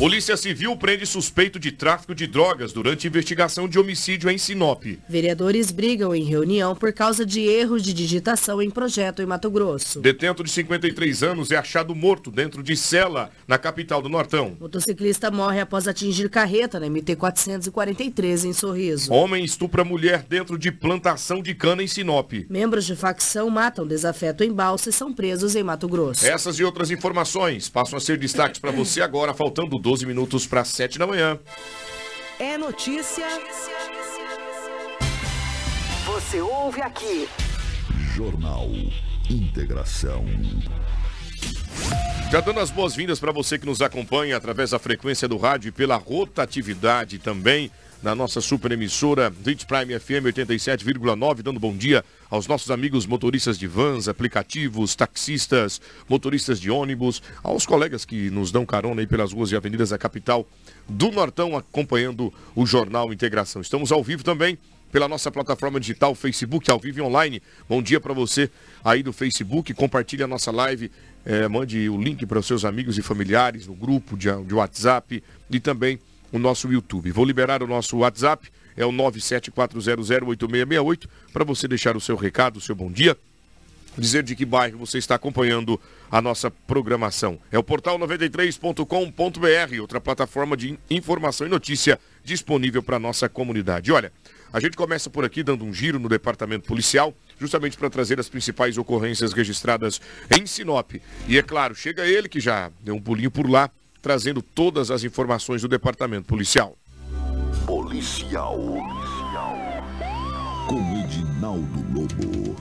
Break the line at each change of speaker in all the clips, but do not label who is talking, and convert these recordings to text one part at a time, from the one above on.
Polícia Civil prende suspeito de tráfico de drogas durante investigação de homicídio em Sinop.
Vereadores brigam em reunião por causa de erros de digitação em projeto em Mato Grosso.
Detento de 53 anos é achado morto dentro de cela na capital do Nortão.
Motociclista morre após atingir carreta na MT 443 em Sorriso.
Homem estupra mulher dentro de plantação de cana em Sinop.
Membros de facção matam desafeto em Balsa e são presos em Mato Grosso.
Essas e outras informações passam a ser destaques para você agora, faltando 12 minutos para 7 da manhã.
É notícia. Você ouve aqui.
Jornal Integração.
Já dando as boas-vindas para você que nos acompanha através da frequência do rádio e pela rotatividade também na nossa super emissora Hit Prime FM 87,9, dando bom dia aos nossos amigos motoristas de vans, aplicativos, taxistas, motoristas de ônibus, aos colegas que nos dão carona aí pelas ruas e avenidas da capital do Nortão, acompanhando o Jornal Integração. Estamos ao vivo também pela nossa plataforma digital Facebook, ao vivo e online. Bom dia para você aí do Facebook, compartilhe a nossa live, eh, mande o link para os seus amigos e familiares no grupo de, de WhatsApp e também o nosso YouTube. Vou liberar o nosso WhatsApp, é o 974008668, para você deixar o seu recado, o seu bom dia, dizer de que bairro você está acompanhando a nossa programação. É o portal 93.com.br, outra plataforma de informação e notícia disponível para a nossa comunidade. Olha, a gente começa por aqui dando um giro no departamento policial, justamente para trazer as principais ocorrências registradas em Sinop. E é claro, chega ele que já deu um pulinho por lá, trazendo todas as informações do departamento policial.
Policial. Policial. Com Edinaldo Lobo.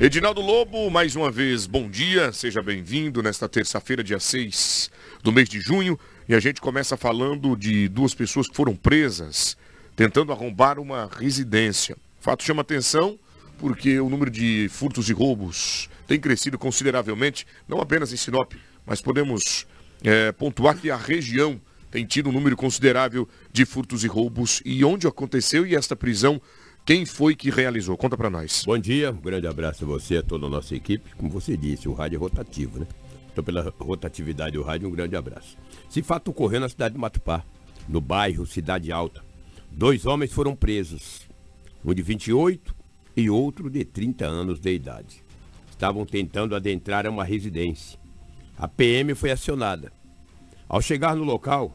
Edinaldo Lobo, mais uma vez, bom dia, seja bem-vindo nesta terça-feira, dia 6 do mês de junho. E a gente começa falando de duas pessoas que foram presas tentando arrombar uma residência. O fato chama atenção porque o número de furtos e roubos tem crescido consideravelmente, não apenas em Sinop, mas podemos é, pontuar que a região tem tido um número considerável de furtos e roubos. E onde aconteceu e esta prisão, quem foi que realizou? Conta para nós.
Bom dia, um grande abraço a você, a toda a nossa equipe. Como você disse, o rádio é rotativo, né? Então, pela rotatividade do rádio, um grande abraço. Esse fato ocorreu na cidade de Matupá, no bairro Cidade Alta. Dois homens foram presos, um de 28 e outro de 30 anos de idade. Estavam tentando adentrar a uma residência. A PM foi acionada. Ao chegar no local,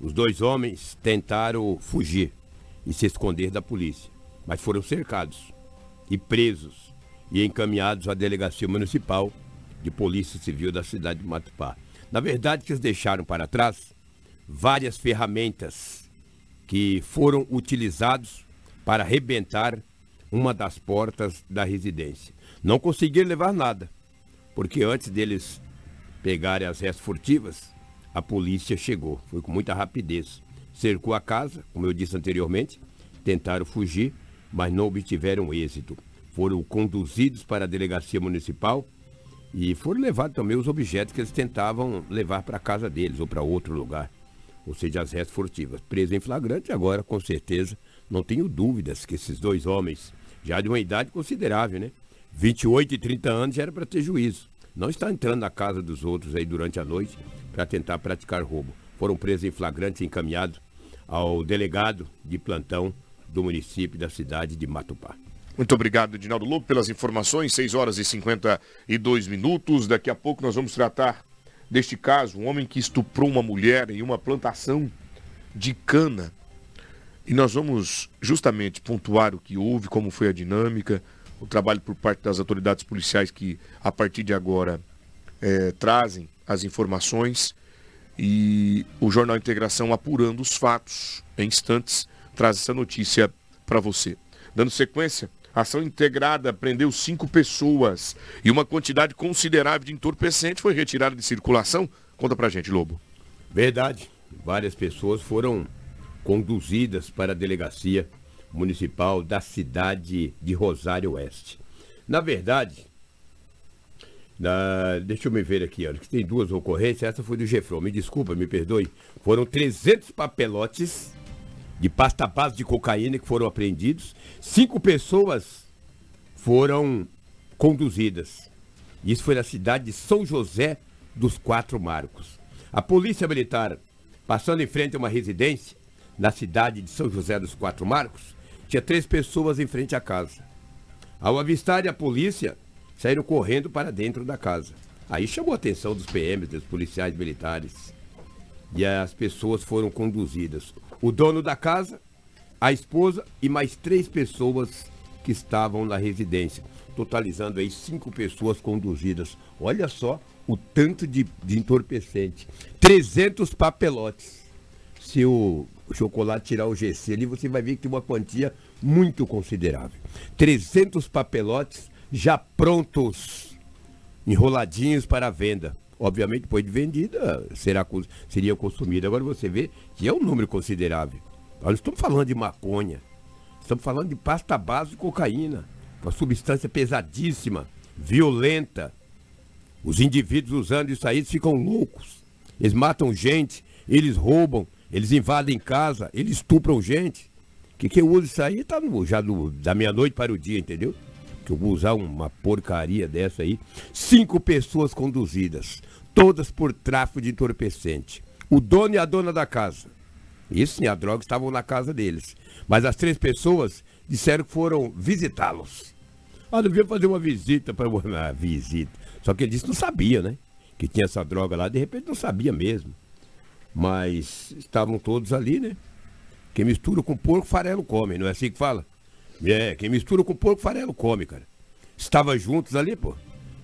os dois homens tentaram fugir e se esconder da polícia, mas foram cercados e presos e encaminhados à delegacia municipal de Polícia Civil da cidade de Matupá. Na verdade, eles deixaram para trás várias ferramentas que foram utilizados para arrebentar uma das portas da residência. Não conseguiram levar nada, porque antes deles pegarem as restas furtivas, a polícia chegou. Foi com muita rapidez. Cercou a casa, como eu disse anteriormente, tentaram fugir, mas não obtiveram êxito. Foram conduzidos para a delegacia municipal e foram levados também os objetos que eles tentavam levar para a casa deles ou para outro lugar. Ou seja, as restas furtivas. Preso em flagrante, agora, com certeza, não tenho dúvidas que esses dois homens, já de uma idade considerável, né? 28 e 30 anos já era para ter juízo. Não está entrando na casa dos outros aí durante a noite para tentar praticar roubo. Foram presos em flagrante e encaminhados ao delegado de plantão do município da cidade de Matupá.
Muito obrigado, Edinaldo Lobo, pelas informações. 6 horas e 52 minutos. Daqui a pouco nós vamos tratar deste caso. Um homem que estuprou uma mulher em uma plantação de cana. E nós vamos justamente pontuar o que houve, como foi a dinâmica, o trabalho por parte das autoridades policiais que, a partir de agora, é, trazem as informações e o Jornal Integração apurando os fatos em instantes traz essa notícia para você. Dando sequência, Ação integrada prendeu cinco pessoas e uma quantidade considerável de entorpecente foi retirada de circulação. Conta pra gente, Lobo.
Verdade. Várias pessoas foram conduzidas para a delegacia municipal da cidade de Rosário Oeste. Na verdade, na- deixa eu me ver aqui, olha, que tem duas ocorrências. Essa foi do Gefron, me desculpa, me perdoe. Foram 300 papelotes de pasta base de cocaína que foram apreendidos. Cinco pessoas foram conduzidas. Isso foi na cidade de São José dos Quatro Marcos. A Polícia Militar, passando em frente a uma residência na cidade de São José dos Quatro Marcos, tinha três pessoas em frente à casa. Ao avistarem a polícia, saíram correndo para dentro da casa. Aí chamou a atenção dos PMs, dos policiais militares. E as pessoas foram conduzidas. O dono da casa, a esposa e mais três pessoas que estavam na residência. Totalizando aí cinco pessoas conduzidas. Olha só o tanto de, de entorpecente. 300 papelotes. Se o chocolate tirar o GC ali, você vai ver que uma quantia muito considerável. 300 papelotes já prontos enroladinhos para venda. Obviamente, depois de vendida, será, seria consumida. Agora você vê que é um número considerável. Nós não estamos falando de maconha. Estamos falando de pasta base de cocaína. Uma substância pesadíssima, violenta. Os indivíduos usando isso aí ficam loucos. Eles matam gente, eles roubam, eles invadem casa, eles estupram gente. Que que eu uso isso aí tá no, já no- da meia-noite para o dia, entendeu? Que eu vou usar uma porcaria dessa aí. Cinco pessoas conduzidas, todas por tráfico de entorpecente. O dono e a dona da casa. Isso sim, a droga estavam na casa deles. Mas as três pessoas disseram que foram visitá-los. Ah, devia fazer uma visita para uma visita. Só que ele disse que não sabia, né? Que tinha essa droga lá, de repente não sabia mesmo. Mas estavam todos ali, né? Quem mistura com porco, farelo come, não é assim que fala? É, quem mistura com porco, farelo come, cara. Estava juntos ali, pô. O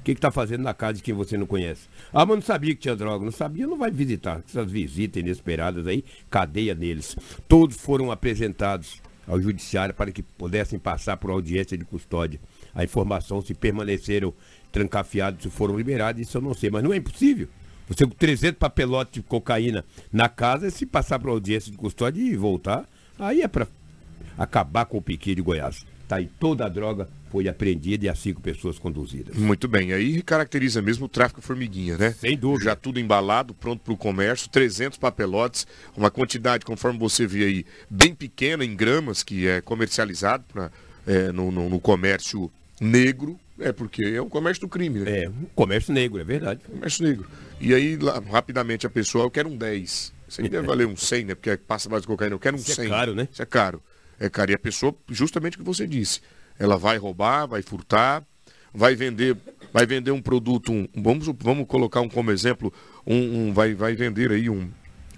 que que tá fazendo na casa de quem você não conhece? Ah, mas não sabia que tinha droga. Não sabia, não vai visitar. Essas visitas inesperadas aí, cadeia neles. Todos foram apresentados ao judiciário para que pudessem passar por audiência de custódia. A informação se permaneceram trancafiados, se foram liberados, isso eu não sei. Mas não é impossível. Você com 300 papelotes de cocaína na casa, se passar por audiência de custódia e voltar, aí é para acabar com o piqui de Goiás. Tá aí, toda a droga foi apreendida e as cinco pessoas conduzidas.
Muito bem, aí caracteriza mesmo o tráfico formiguinha, né?
Sem dúvida.
Já tudo embalado, pronto para o comércio, 300 papelotes, uma quantidade, conforme você vê aí, bem pequena em gramas, que é comercializado pra, é, no, no- no comércio negro, é porque é o comércio do crime, né?
É, um comércio negro, é verdade.
Comércio negro. E aí, lá, rapidamente, a pessoa, eu quero um 10. Isso aí deve valer um 100, né? Porque passa mais de cocaína, eu quero um
Isso é
100.
caro, né?
Isso é caro. É caro. E a pessoa, justamente o que você disse, ela vai roubar, vai furtar, vai vender, vai vender um produto, um- vamos, vamos colocar um como exemplo, um, um- vai, vai vender aí um,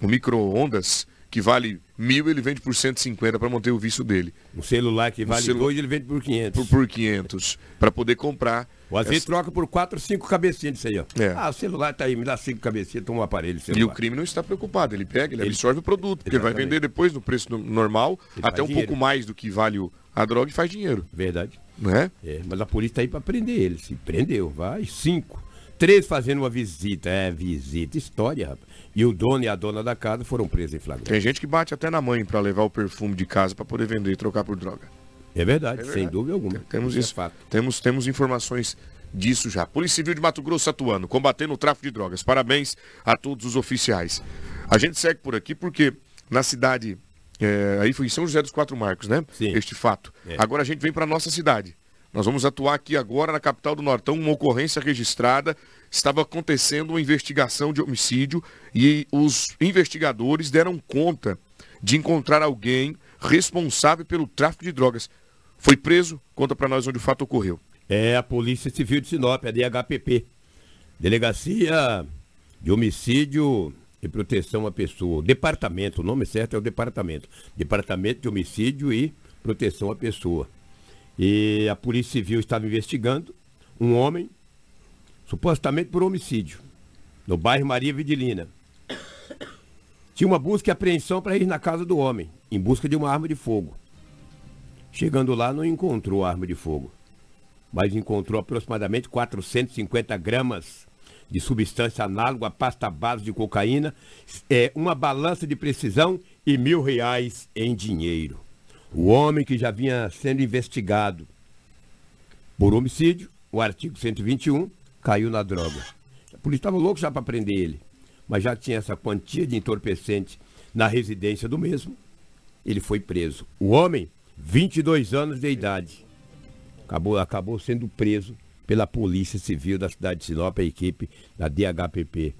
um micro-ondas que vale mil, ele vende por 150 para manter o vício dele.
Um celular que vale
celu-
dois, ele vende por 500.
Por, por 500, para poder comprar.
Ou às vezes
essa-
troca por quatro, cinco cabecinhas disso aí, ó.
É.
Ah, o celular tá aí, me dá cinco cabecinhas, toma um aparelho.
E
Celular.
o crime não está preocupado, ele pega, ele,
Ele-
absorve o produto, porque ele vai
Exatamente.
vender depois no preço no- normal,
Ele
até um
dinheiro.
pouco mais do que vale a droga e faz dinheiro,
Verdade.
não é?
É, mas a polícia tá aí pra prender ele. Se prendeu, vai. Cinco. Três fazendo uma visita. É, visita. História, rapaz. E o dono e a dona da casa foram presos em flagrante.
Tem gente que bate até na mãe para levar o perfume de casa para poder vender e trocar por droga.
É verdade,
É
sem
verdade.
dúvida alguma.
Temos
é
isso.
fato.
Temos, temos informações disso já. Polícia Civil de Mato Grosso atuando, combatendo o tráfico de drogas. Parabéns a todos os oficiais. A gente segue por aqui porque na cidade, é, aí foi em São José dos Quatro Marcos, né?
Sim.
Este fato.
É.
Agora a gente vem para nossa cidade. Nós vamos atuar aqui agora na capital do Nortão, uma ocorrência registrada. Estava acontecendo uma investigação de homicídio e os investigadores deram conta de encontrar alguém responsável pelo tráfico de drogas. Foi preso? Conta para nós onde o fato ocorreu.
É a Polícia Civil de Sinop, a DHPP. Delegacia de Homicídio e Proteção à Pessoa. Departamento, o nome certo é o departamento. Departamento de Homicídio e Proteção à Pessoa. E a Polícia Civil estava investigando um homem, supostamente por homicídio, no bairro Maria Vidilina. Tinha uma busca e apreensão para ir na casa do homem, em busca de uma arma de fogo. Chegando lá, não encontrou arma de fogo, mas encontrou aproximadamente 450 gramas de substância análoga à pasta base de cocaína, é, uma balança de precisão e mil reais em dinheiro. O homem que já vinha sendo investigado por homicídio, o artigo 121, caiu na droga. A polícia estava louco já para prender ele, mas já tinha essa quantia de entorpecente na residência do mesmo. Ele foi preso. O homem, 22 anos de idade, acabou, acabou sendo preso pela Polícia Civil da cidade de Sinop, a equipe da DHPP.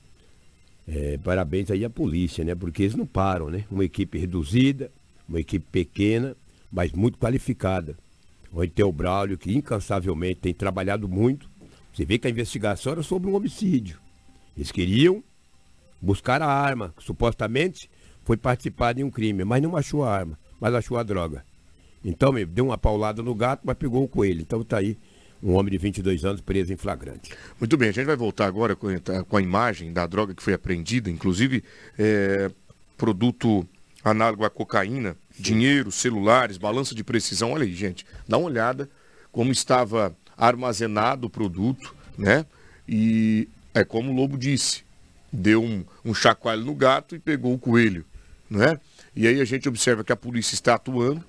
É, parabéns aí à polícia, né? Porque eles não param, né? Uma equipe reduzida, uma equipe pequena, mas muito qualificada. Onde tem o Braulio, que incansavelmente tem trabalhado muito. Você vê que a investigação era sobre um homicídio. Eles queriam buscar a arma, que supostamente foi participar de um crime, mas não achou a arma, mas achou a droga. Então, meu, deu uma paulada no gato, mas pegou o coelho. Então tá aí um homem de 22 anos preso em flagrante.
Muito bem, a gente vai voltar agora com a imagem da droga que foi apreendida, inclusive é, produto análogo à cocaína, dinheiro, celulares, balança de precisão. Olha aí, gente, dá uma olhada como estava armazenado o produto, né? E é como o Lobo disse, deu um, um chacoalho no gato e pegou o coelho, né? E aí a gente observa que a polícia está atuando,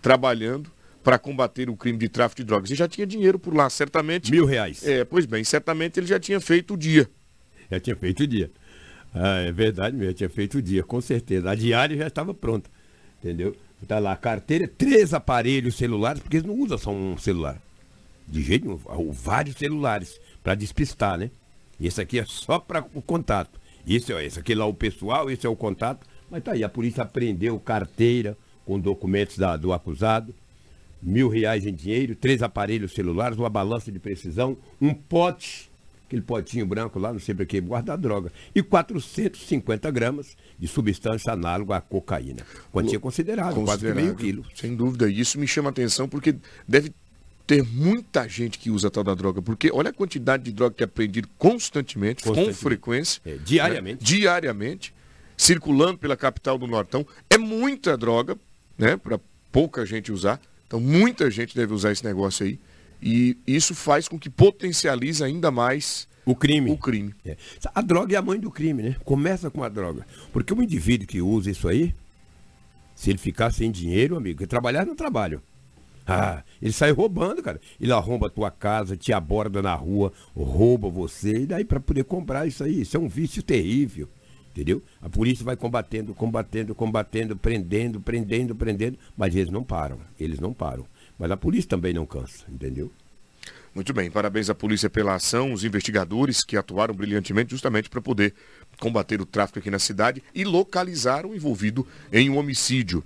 trabalhando, para combater o crime de tráfico de drogas. E já tinha dinheiro por lá, certamente.
Mil reais.
É, pois bem, certamente ele já tinha feito o dia.
Já tinha feito o dia. Ah, é verdade mesmo, tinha feito o dia, com certeza. A diária já estava pronta, entendeu? Tá lá, carteira, três aparelhos celulares, porque eles não usam só um celular. De jeito nenhum, vários celulares, para despistar, né? Esse aqui é só para o contato. Esse, esse aqui lá é o pessoal, esse é o contato. Mas tá aí, a polícia apreendeu carteira com documentos da, do acusado, mil reais em dinheiro, três aparelhos celulares, uma balança de precisão, um pote, aquele potinho branco lá, não sei para que, guardar droga, e 450 gramas de substância análoga à cocaína. Quantia considerável, quase meio quilo.
Sem dúvida, isso me chama a atenção porque deve ter muita gente que usa tal da droga, porque olha a quantidade de droga que é apreendido constantemente, constantemente. com frequência.
É, diariamente.
Né? Diariamente, circulando pela capital do Nortão. É muita droga, né, para pouca gente usar. Então muita gente deve usar esse negócio aí. E isso faz com que potencialize ainda mais
o crime.
O crime.
É. A droga é a mãe do crime, né? Começa com a droga. Porque o indivíduo que usa isso aí, se ele ficar sem dinheiro, amigo, trabalhar no trabalho. Ah, ele sai roubando, cara. Ele arromba a tua casa, te aborda na rua, rouba você, e daí para poder comprar isso aí. Isso é um vício terrível. Entendeu? A polícia vai combatendo, combatendo, combatendo, prendendo, prendendo, prendendo, mas eles não param. Eles não param. Mas a polícia também não cansa, entendeu?
Muito bem, parabéns à polícia pela ação, os investigadores que atuaram brilhantemente justamente para poder combater o tráfico aqui na cidade e localizar o envolvido em um homicídio.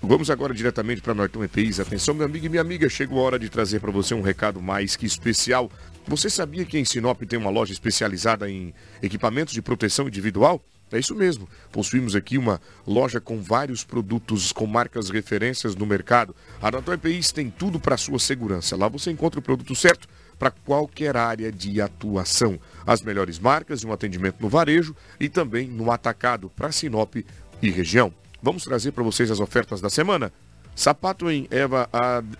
Vamos agora diretamente para Nortão EPIs. Atenção, meu amigo e minha amiga, chegou a hora de trazer para você um recado mais que especial. Você sabia que em Sinop tem uma loja especializada em equipamentos de proteção individual? É isso mesmo. Possuímos aqui uma loja com vários produtos com marcas referências no mercado. A Natal EPIs tem tudo para sua segurança. Lá você encontra o produto certo para qualquer área de atuação. As melhores marcas e um atendimento no varejo e também no atacado para Sinop e região. Vamos trazer para vocês as ofertas da semana? Sapato em Eva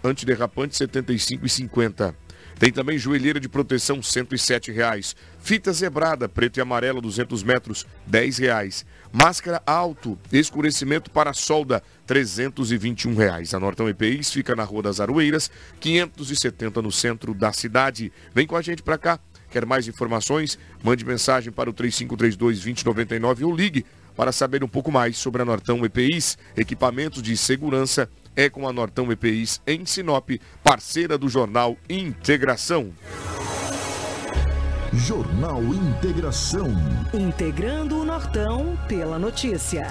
antiderrapante R$ 75,50. Tem também joelheira de proteção, 107 reais. Fita zebrada, preto e amarela, 200 metros, R$ reais. Máscara alto, escurecimento para solda, 321 reais. A Nortão EPIs fica na Rua das Aroeiras, 570 no centro da cidade. Vem com a gente para cá. Quer mais informações? Mande mensagem para o 3532-2099 ou ligue para saber um pouco mais sobre a Nortão EPIs, equipamentos de segurança é com a Nortão EPIs em Sinop, parceira do Jornal Integração.
Jornal Integração.
Integrando o Nortão pela notícia.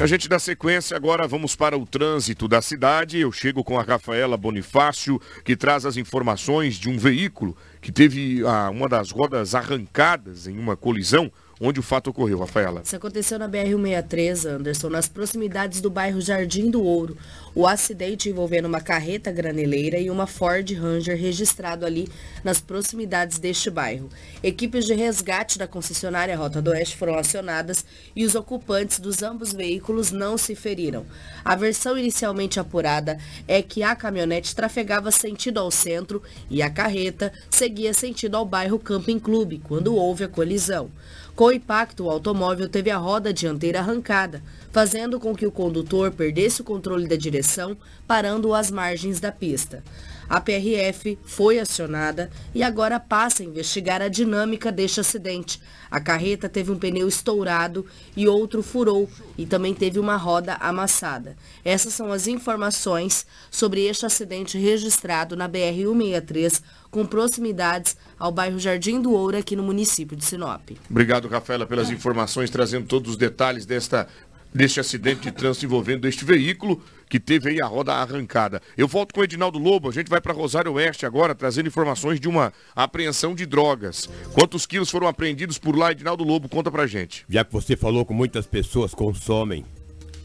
A gente dá sequência agora, vamos para o trânsito da cidade. Eu chego com a Rafaela Bonifácio, que traz as informações de um veículo que teve ah, uma das rodas arrancadas em uma colisão onde o fato ocorreu, Rafaela.
Isso aconteceu na BR-163, Anderson, nas proximidades do bairro Jardim do Ouro. O acidente envolvendo uma carreta graneleira e uma Ford Ranger registrado ali nas proximidades deste bairro. Equipes de resgate da concessionária Rota do Oeste foram acionadas e os ocupantes dos ambos veículos não se feriram. A versão inicialmente apurada é que a caminhonete trafegava sentido ao centro e a carreta seguia sentido ao bairro Camping Clube, quando houve a colisão. Com o impacto, o automóvel teve a roda dianteira arrancada, fazendo com que o condutor perdesse o controle da direção, parando às margens da pista. A PRF foi acionada e agora passa a investigar a dinâmica deste acidente. A carreta teve um pneu estourado e outro furou e também teve uma roda amassada. Essas são as informações sobre este acidente registrado na BR-163 com proximidades ao bairro Jardim do Ouro, aqui no município de Sinop.
Obrigado, Rafaela, pelas informações, trazendo todos os detalhes desta, deste acidente de trânsito envolvendo este veículo que teve aí a roda arrancada. Eu volto com o Edinaldo Lobo, a gente vai para Rosário Oeste agora, trazendo informações de uma apreensão de drogas. Quantos quilos foram apreendidos por lá, Edinaldo Lobo? Conta pra gente.
Já que você falou que muitas pessoas consomem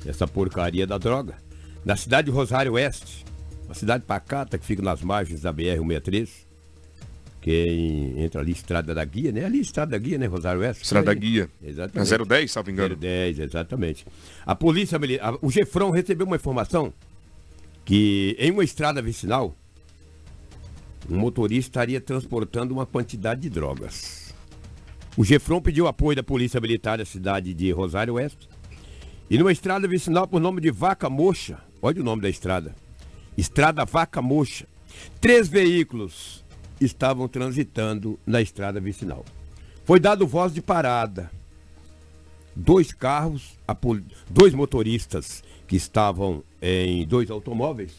essa porcaria da droga, na cidade de Rosário Oeste, uma cidade pacata que fica nas margens da BR-163, quem entra ali, Estrada da Guia, né? Ali, Estrada da Guia, né, Rosário Oeste?
Estrada da Guia.
Exatamente.
É 010, salvo engano.
010, exatamente. A polícia militar, o Gefrão recebeu uma informação que em uma estrada vicinal, um motorista estaria transportando uma quantidade de drogas. O Gefrão pediu apoio da Polícia Militar da cidade de Rosário Oeste. E numa estrada vicinal por nome de Vaca Mocha, olha o nome da estrada. Estrada Vaca Mocha. Três veículos estavam transitando na estrada vicinal. Foi dado voz de parada. Dois carros, dois motoristas que estavam em dois automóveis,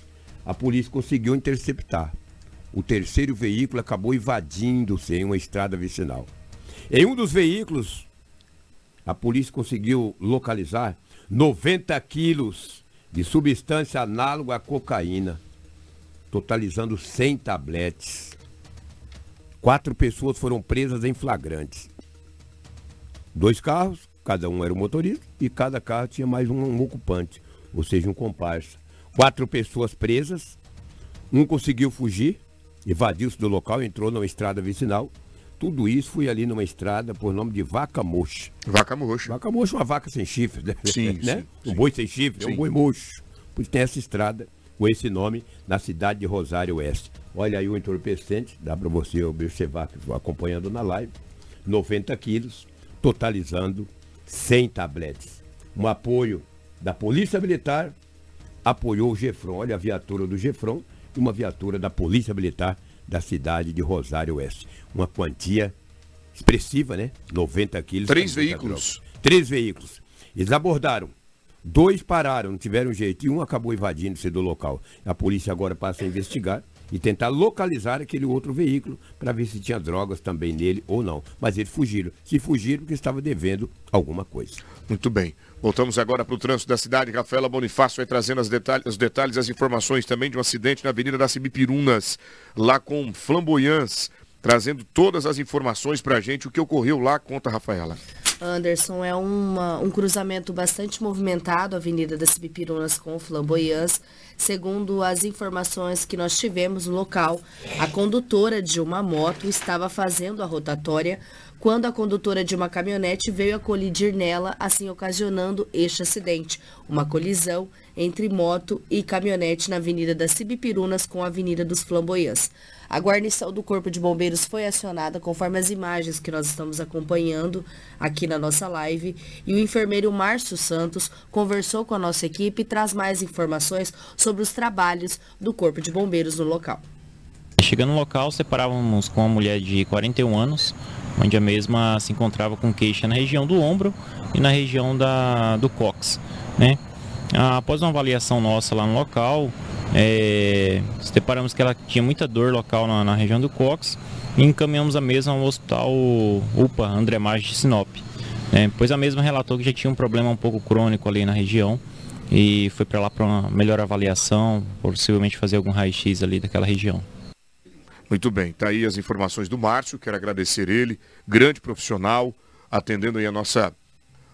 a polícia conseguiu interceptar. O terceiro veículo acabou invadindo-se em uma estrada vicinal. Em um dos veículos, a polícia conseguiu localizar 90 quilos de substância análoga à cocaína, totalizando 100 tabletes. Quatro pessoas foram presas em flagrantes. Dois carros, cada um era um motorista, e cada carro tinha mais um, um ocupante, ou seja, um comparsa. Quatro pessoas presas, um conseguiu fugir, evadiu-se do local, entrou numa estrada vicinal. Tudo isso foi ali numa estrada por nome de Vaca Mocha.
Vaca Mocha.
Vaca Mocha é uma vaca sem chifre, né?
Sim,
né?
sim,
um boi sem chifre, é
sim.
um boi mocho. Pois tem essa estrada com esse nome na cidade de Rosário Oeste. Olha aí o entorpecente, dá para você observar que estou acompanhando na live. 90 quilos, totalizando 100 tabletes. Um apoio da Polícia Militar apoiou o Gefron. Olha a viatura do Gefron e uma viatura da Polícia Militar da cidade de Rosário Oeste. Uma quantia expressiva, né? 90 quilos.
Três veículos.
droga. Três veículos. Eles abordaram. Dois pararam, não tiveram jeito, e um acabou invadindo-se do local. A polícia agora passa a investigar e tentar localizar aquele outro veículo para ver se tinha drogas também nele ou não. Mas eles fugiram. Se fugiram porque estava devendo alguma coisa.
Muito bem. Voltamos agora para o trânsito da cidade. Rafaela Bonifácio vai trazendo os detalhes, as informações também de um acidente na Avenida das Cibipirunas, lá com Flamboyãs, trazendo todas as informações para a gente. O que ocorreu lá, conta Rafaela.
Anderson, é uma, um cruzamento bastante movimentado, a Avenida das Pipirunas com Flamboyãs. Segundo as informações que nós tivemos no local, a condutora de uma moto estava fazendo a rotatória quando a condutora de uma caminhonete veio a colidir nela, assim ocasionando este acidente. Uma colisão entre moto e caminhonete na Avenida das Cibipirunas com a Avenida dos Flamboyãs. A guarnição do Corpo de Bombeiros foi acionada conforme as imagens que nós estamos acompanhando aqui na nossa live. E o enfermeiro Márcio Santos conversou com a nossa equipe e traz mais informações sobre os trabalhos do Corpo de Bombeiros no local.
Chegando no local, separávamos com uma mulher de 41 anos, onde a mesma se encontrava com queixa na região do ombro e na região da, do cox. Né? Após uma avaliação nossa lá no local, é, separamos que ela tinha muita dor local na, na, região do cox e encaminhamos a mesma ao hospital UPA André Marques de Sinop. Né? Pois a mesma relatou que já tinha um problema um pouco crônico ali na região e foi para lá para uma melhor avaliação, possivelmente fazer algum raio-x ali daquela região.
Muito bem, tá aí as informações do Márcio, quero agradecer ele, grande profissional, atendendo aí a nossa,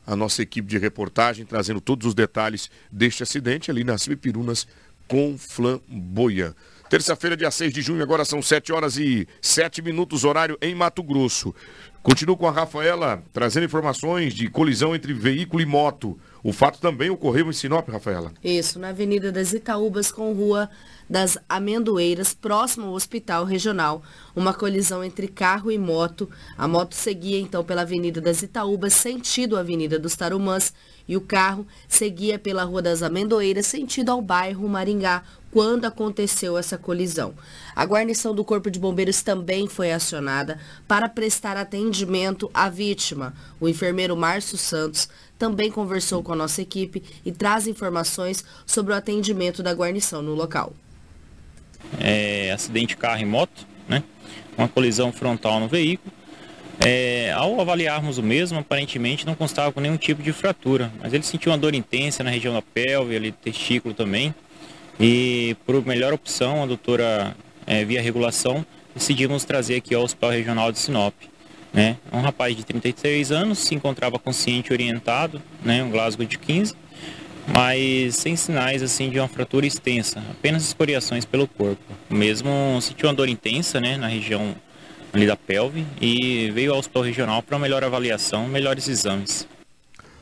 a nossa equipe de reportagem, trazendo todos os detalhes deste acidente ali nas Pirunas com Flamboyant. Terça-feira, dia 6 de junho, agora são 7 horas e 7 minutos, horário em Mato Grosso. Continuo com a Rafaela, trazendo informações de colisão entre veículo e moto. O fato também ocorreu em Sinop, Rafaela.
Isso, na Avenida das Itaúbas com Rua das Amendoeiras, próximo ao Hospital Regional. Uma colisão entre carro e moto. A moto seguia então pela Avenida das Itaúbas, sentido Avenida dos Tarumãs, e o carro seguia pela Rua das Amendoeiras, sentido ao bairro Maringá, quando aconteceu essa colisão. A guarnição do Corpo de Bombeiros também foi acionada para prestar atendimento à vítima. O enfermeiro Márcio Santos também conversou com a nossa equipe e traz informações sobre o atendimento da guarnição no local.
É, acidente carro e moto, né? Uma colisão frontal no veículo. É, ao avaliarmos o mesmo, aparentemente não constava com nenhum tipo de fratura, mas ele sentiu uma dor intensa na região da pelve, ali do testículo também. E por melhor opção, a doutora, é, via regulação, decidimos trazer aqui ao Hospital Regional de Sinop. Né? Um rapaz de 33 anos, se encontrava consciente orientado, né? um Glasgow de 15, mas sem sinais assim de uma fratura extensa, apenas escoriações pelo corpo. Mesmo sentiu uma dor intensa né? na região ali da pelve e veio ao hospital regional para melhor avaliação, melhores exames.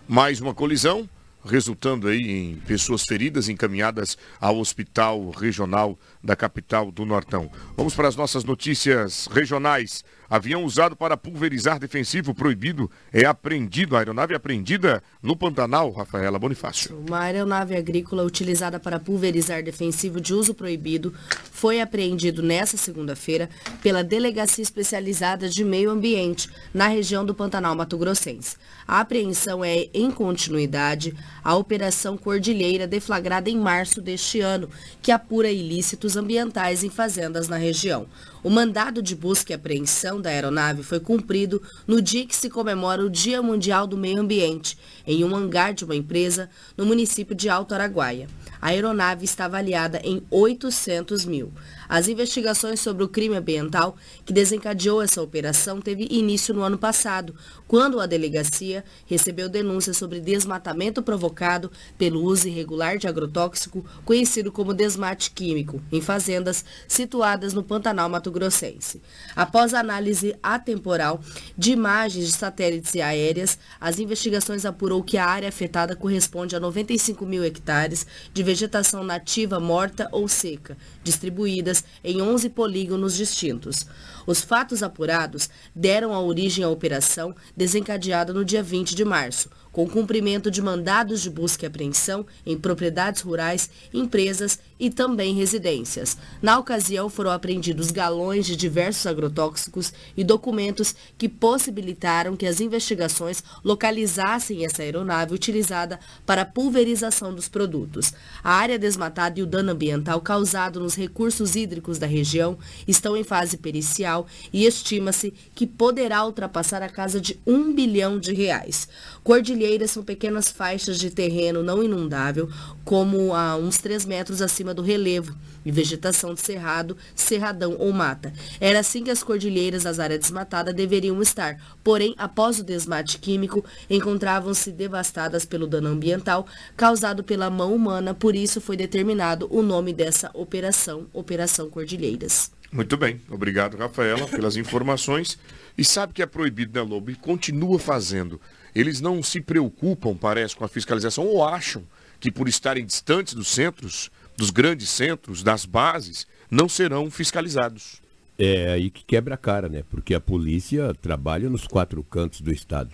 Mais uma colisão resultando aí em pessoas feridas encaminhadas ao hospital regional da capital do Nortão. Vamos para as nossas notícias regionais. Avião usado para pulverizar defensivo proibido é apreendido. A aeronave é apreendida no Pantanal, Rafaela Bonifácio.
Uma aeronave agrícola utilizada para pulverizar defensivo de uso proibido foi apreendido nesta segunda-feira pela Delegacia Especializada de Meio Ambiente, na região do Pantanal Mato Grossense. A apreensão é em continuidade à Operação Cordilheira deflagrada em março deste ano, que apura ilícitos ambientais em fazendas na região. O mandado de busca e apreensão da aeronave foi cumprido no dia que se comemora o Dia Mundial do Meio Ambiente, em um hangar de uma empresa no município de Alto Araguaia. A aeronave está avaliada em 800 mil. As investigações sobre o crime ambiental que desencadeou essa operação teve início no ano passado, quando a delegacia recebeu denúncias sobre desmatamento provocado pelo uso irregular de agrotóxico, conhecido como desmate químico, em fazendas situadas no Pantanal Mato Grossense. Após análise atemporal de imagens de satélites e aéreas, as investigações apurou que a área afetada corresponde a 95 mil hectares de vegetação nativa morta ou seca, distribuídas em 11 polígonos distintos. Os fatos apurados deram a origem à operação desencadeada no dia 20 de março, com cumprimento de mandados de busca e apreensão em propriedades rurais, empresas e também residências. Na ocasião, foram apreendidos galões de diversos agrotóxicos e documentos que possibilitaram que as investigações localizassem essa aeronave utilizada para a pulverização dos produtos. A área desmatada e o dano ambiental causado nos recursos hídricos da região estão em fase pericial e estima-se que poderá ultrapassar a casa de um bilhão de reais. Cordilheiras são pequenas faixas de terreno não inundável, como a uns 3 metros acima do relevo, e vegetação de cerrado, cerradão ou mata. Era assim que as cordilheiras das áreas desmatadas deveriam estar, porém, após o desmate químico, encontravam-se devastadas pelo dano ambiental causado pela mão humana, por isso foi determinado o nome dessa operação, Operação Cordilheiras.
Muito bem, obrigado Rafaela pelas informações. E sabe que é proibido, né, Lobo? E continua fazendo. Eles não se preocupam, parece, com a fiscalização ou acham que por estarem distantes dos centros, dos grandes centros, das bases, não serão fiscalizados.
É aí que quebra a cara, né? Porque a polícia trabalha nos quatro cantos do estado.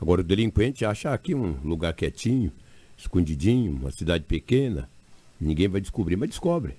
Agora o delinquente acha aqui um lugar quietinho, escondidinho, uma cidade pequena, ninguém vai descobrir, mas descobre.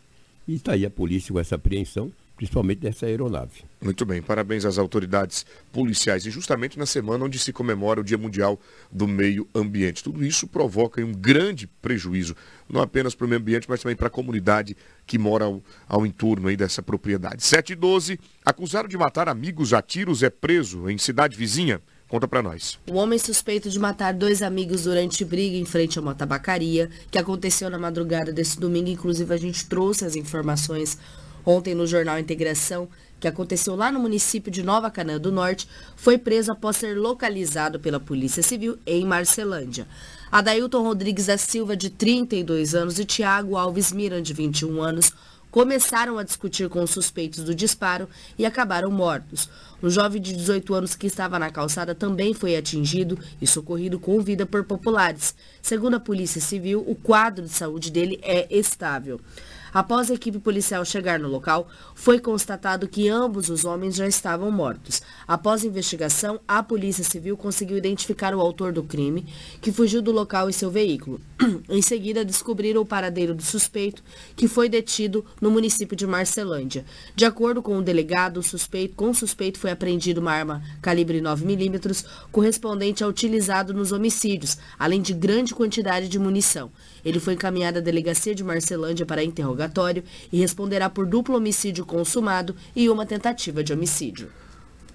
E está aí a polícia com essa apreensão principalmente dessa aeronave.
Muito bem, parabéns às autoridades policiais. E justamente na semana onde se comemora o Dia Mundial do Meio Ambiente. Tudo isso provoca um grande prejuízo, não apenas para o meio ambiente, mas também para a comunidade que mora ao, ao entorno aí dessa propriedade. 7 e 12, acusado de matar amigos a tiros é preso em cidade vizinha. Conta para nós.
O homem suspeito de matar dois amigos durante briga em frente a uma tabacaria, que aconteceu na madrugada desse domingo, inclusive a gente trouxe as informações Ontem, no jornal Integração, que aconteceu lá no município de Nova Canaã do Norte, foi preso após ser localizado pela Polícia Civil em Marcelândia. Adailton Rodrigues da Silva, de 32 anos, e Tiago Alves Miran, de 21 anos, começaram a discutir com os suspeitos do disparo e acabaram mortos. Um jovem de 18 anos que estava na calçada também foi atingido e socorrido com vida por populares. Segundo a Polícia Civil, o quadro de saúde dele é estável. Após a equipe policial chegar no local, foi constatado que ambos os homens já estavam mortos. Após a investigação, a Polícia Civil conseguiu identificar o autor do crime, que fugiu do local em seu veículo. em seguida, descobriram o paradeiro do suspeito, que foi detido no município de Marcelândia. De acordo com o delegado, o suspeito, com o suspeito foi apreendido uma arma calibre 9mm, correspondente ao utilizado nos homicídios, além de grande quantidade de munição. Ele foi encaminhado à delegacia de Marcelândia para interrogatório e responderá por duplo homicídio consumado e uma tentativa de homicídio.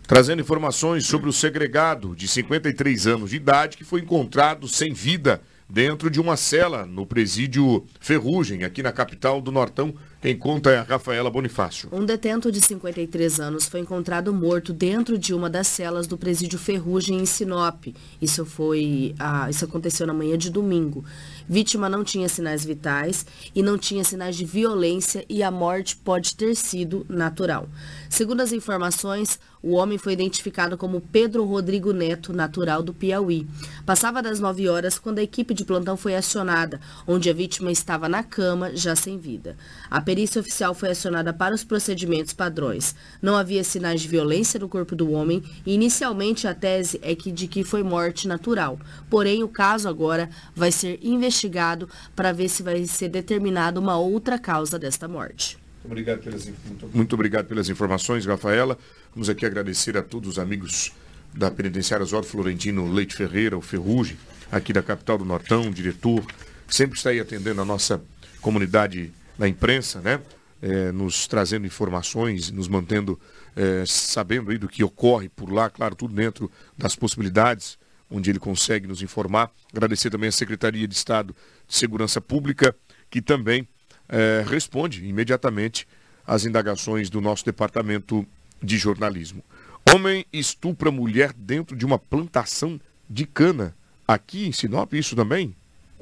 Trazendo informações sobre o segregado de 53 anos de idade que foi encontrado sem vida dentro de uma cela no presídio Ferrugem, aqui na capital do Nortão. Quem conta é a Rafaela Bonifácio.
Um detento de 53 anos foi encontrado morto dentro de uma das celas do presídio Ferrugem em Sinop. Isso foi, ah, isso aconteceu na manhã de domingo. Vítima não tinha sinais vitais e não tinha sinais de violência e a morte pode ter sido natural. Segundo as informações, o homem foi identificado como Pedro Rodrigo Neto, natural do Piauí. Passava das 9 horas quando a equipe de plantão foi acionada, onde a vítima estava na cama, já sem vida. A perícia oficial foi acionada para os procedimentos padrões. Não havia sinais de violência no corpo do homem e inicialmente a tese é que de que foi morte natural. Porém, o caso agora vai ser investigado para ver se vai ser determinada uma outra causa desta morte.
Muito obrigado, pelas, muito obrigado pelas informações, Rafaela. Vamos aqui agradecer a todos os amigos da Penitenciária Oswaldo Florentino Leite Ferreira, o Ferrugem, aqui da capital do Nortão, diretor, sempre está aí atendendo a nossa comunidade da imprensa, né? É, nos trazendo informações, nos mantendo é, sabendo aí do que ocorre por lá, claro, tudo dentro das possibilidades onde ele consegue nos informar. Agradecer também à Secretaria de Estado de Segurança Pública, que também é, responde imediatamente às indagações do nosso departamento de jornalismo. Homem estupra mulher dentro de uma plantação de cana. Aqui em Sinop, isso também?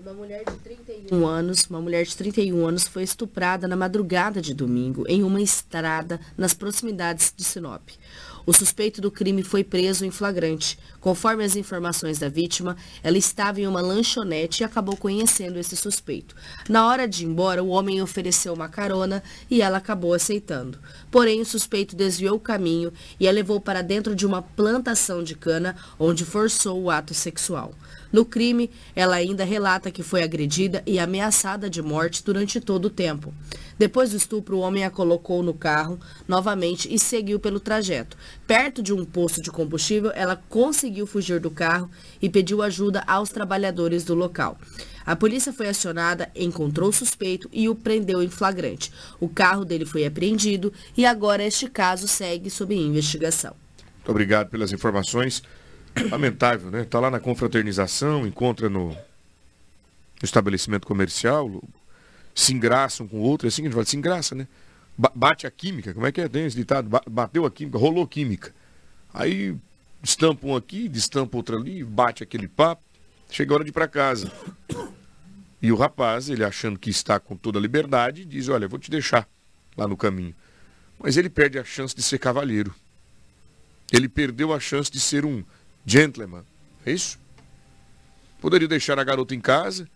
Uma mulher de 31 anos, uma mulher de 31 anos foi estuprada na madrugada de domingo em uma estrada nas proximidades de Sinop. O suspeito do crime foi preso em flagrante. Conforme as informações da vítima, ela estava em uma lanchonete e acabou conhecendo esse suspeito. Na hora de ir embora, o homem ofereceu uma carona e ela acabou aceitando. Porém, o suspeito desviou o caminho e a levou para dentro de uma plantação de cana, onde forçou o ato sexual. No crime, ela ainda relata que foi agredida e ameaçada de morte durante todo o tempo. Depois do estupro, o homem a colocou no carro novamente e seguiu pelo trajeto. Perto de um posto de combustível, ela conseguiu fugir do carro e pediu ajuda aos trabalhadores do local. A polícia foi acionada, encontrou o suspeito e o prendeu em flagrante. O carro dele foi apreendido e agora este caso segue sob investigação.
Muito obrigado pelas informações. Lamentável, né? Está lá na confraternização, encontra no estabelecimento comercial, se engraça um com o outro, é assim que a gente fala, se engraça, né? Bate a química, como é que é? Tem esse ditado, bateu a química, rolou química. Aí estampa um aqui, destampa outro ali, bate aquele papo, chega a hora de ir para casa. E o rapaz, ele achando que está com toda a liberdade, diz, olha, vou te deixar lá no caminho. Mas ele perde a chance de ser cavalheiro. Ele perdeu a chance de ser um gentleman. É isso? Poderia deixar a garota em casa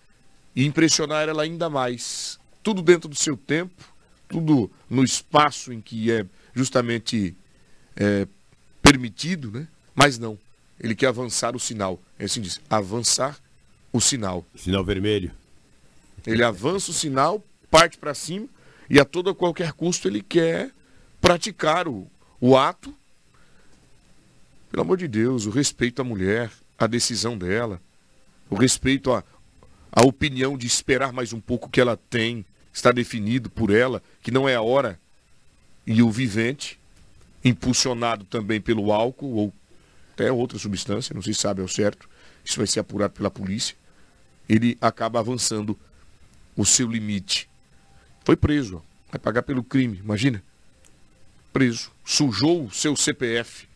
e impressionar ela ainda mais. Tudo dentro do seu tempo, tudo no espaço em que é justamente é, permitido, né? Mas não. Ele quer avançar o sinal. É assim diz, avançar o sinal.
Sinal vermelho.
Ele avança o sinal, parte para cima e a todo qualquer custo ele quer praticar o, o ato pelo amor de Deus, o respeito à mulher, à decisão dela, o respeito à, à opinião de esperar mais um pouco que ela tem, está definido por ela, que não é a hora. E o vivente, impulsionado também pelo álcool ou até outra substância, não se sabe ao certo, isso vai ser apurado pela polícia, ele acaba avançando o seu limite. Foi preso. Vai pagar pelo crime, imagina. Preso, sujou o seu CPF.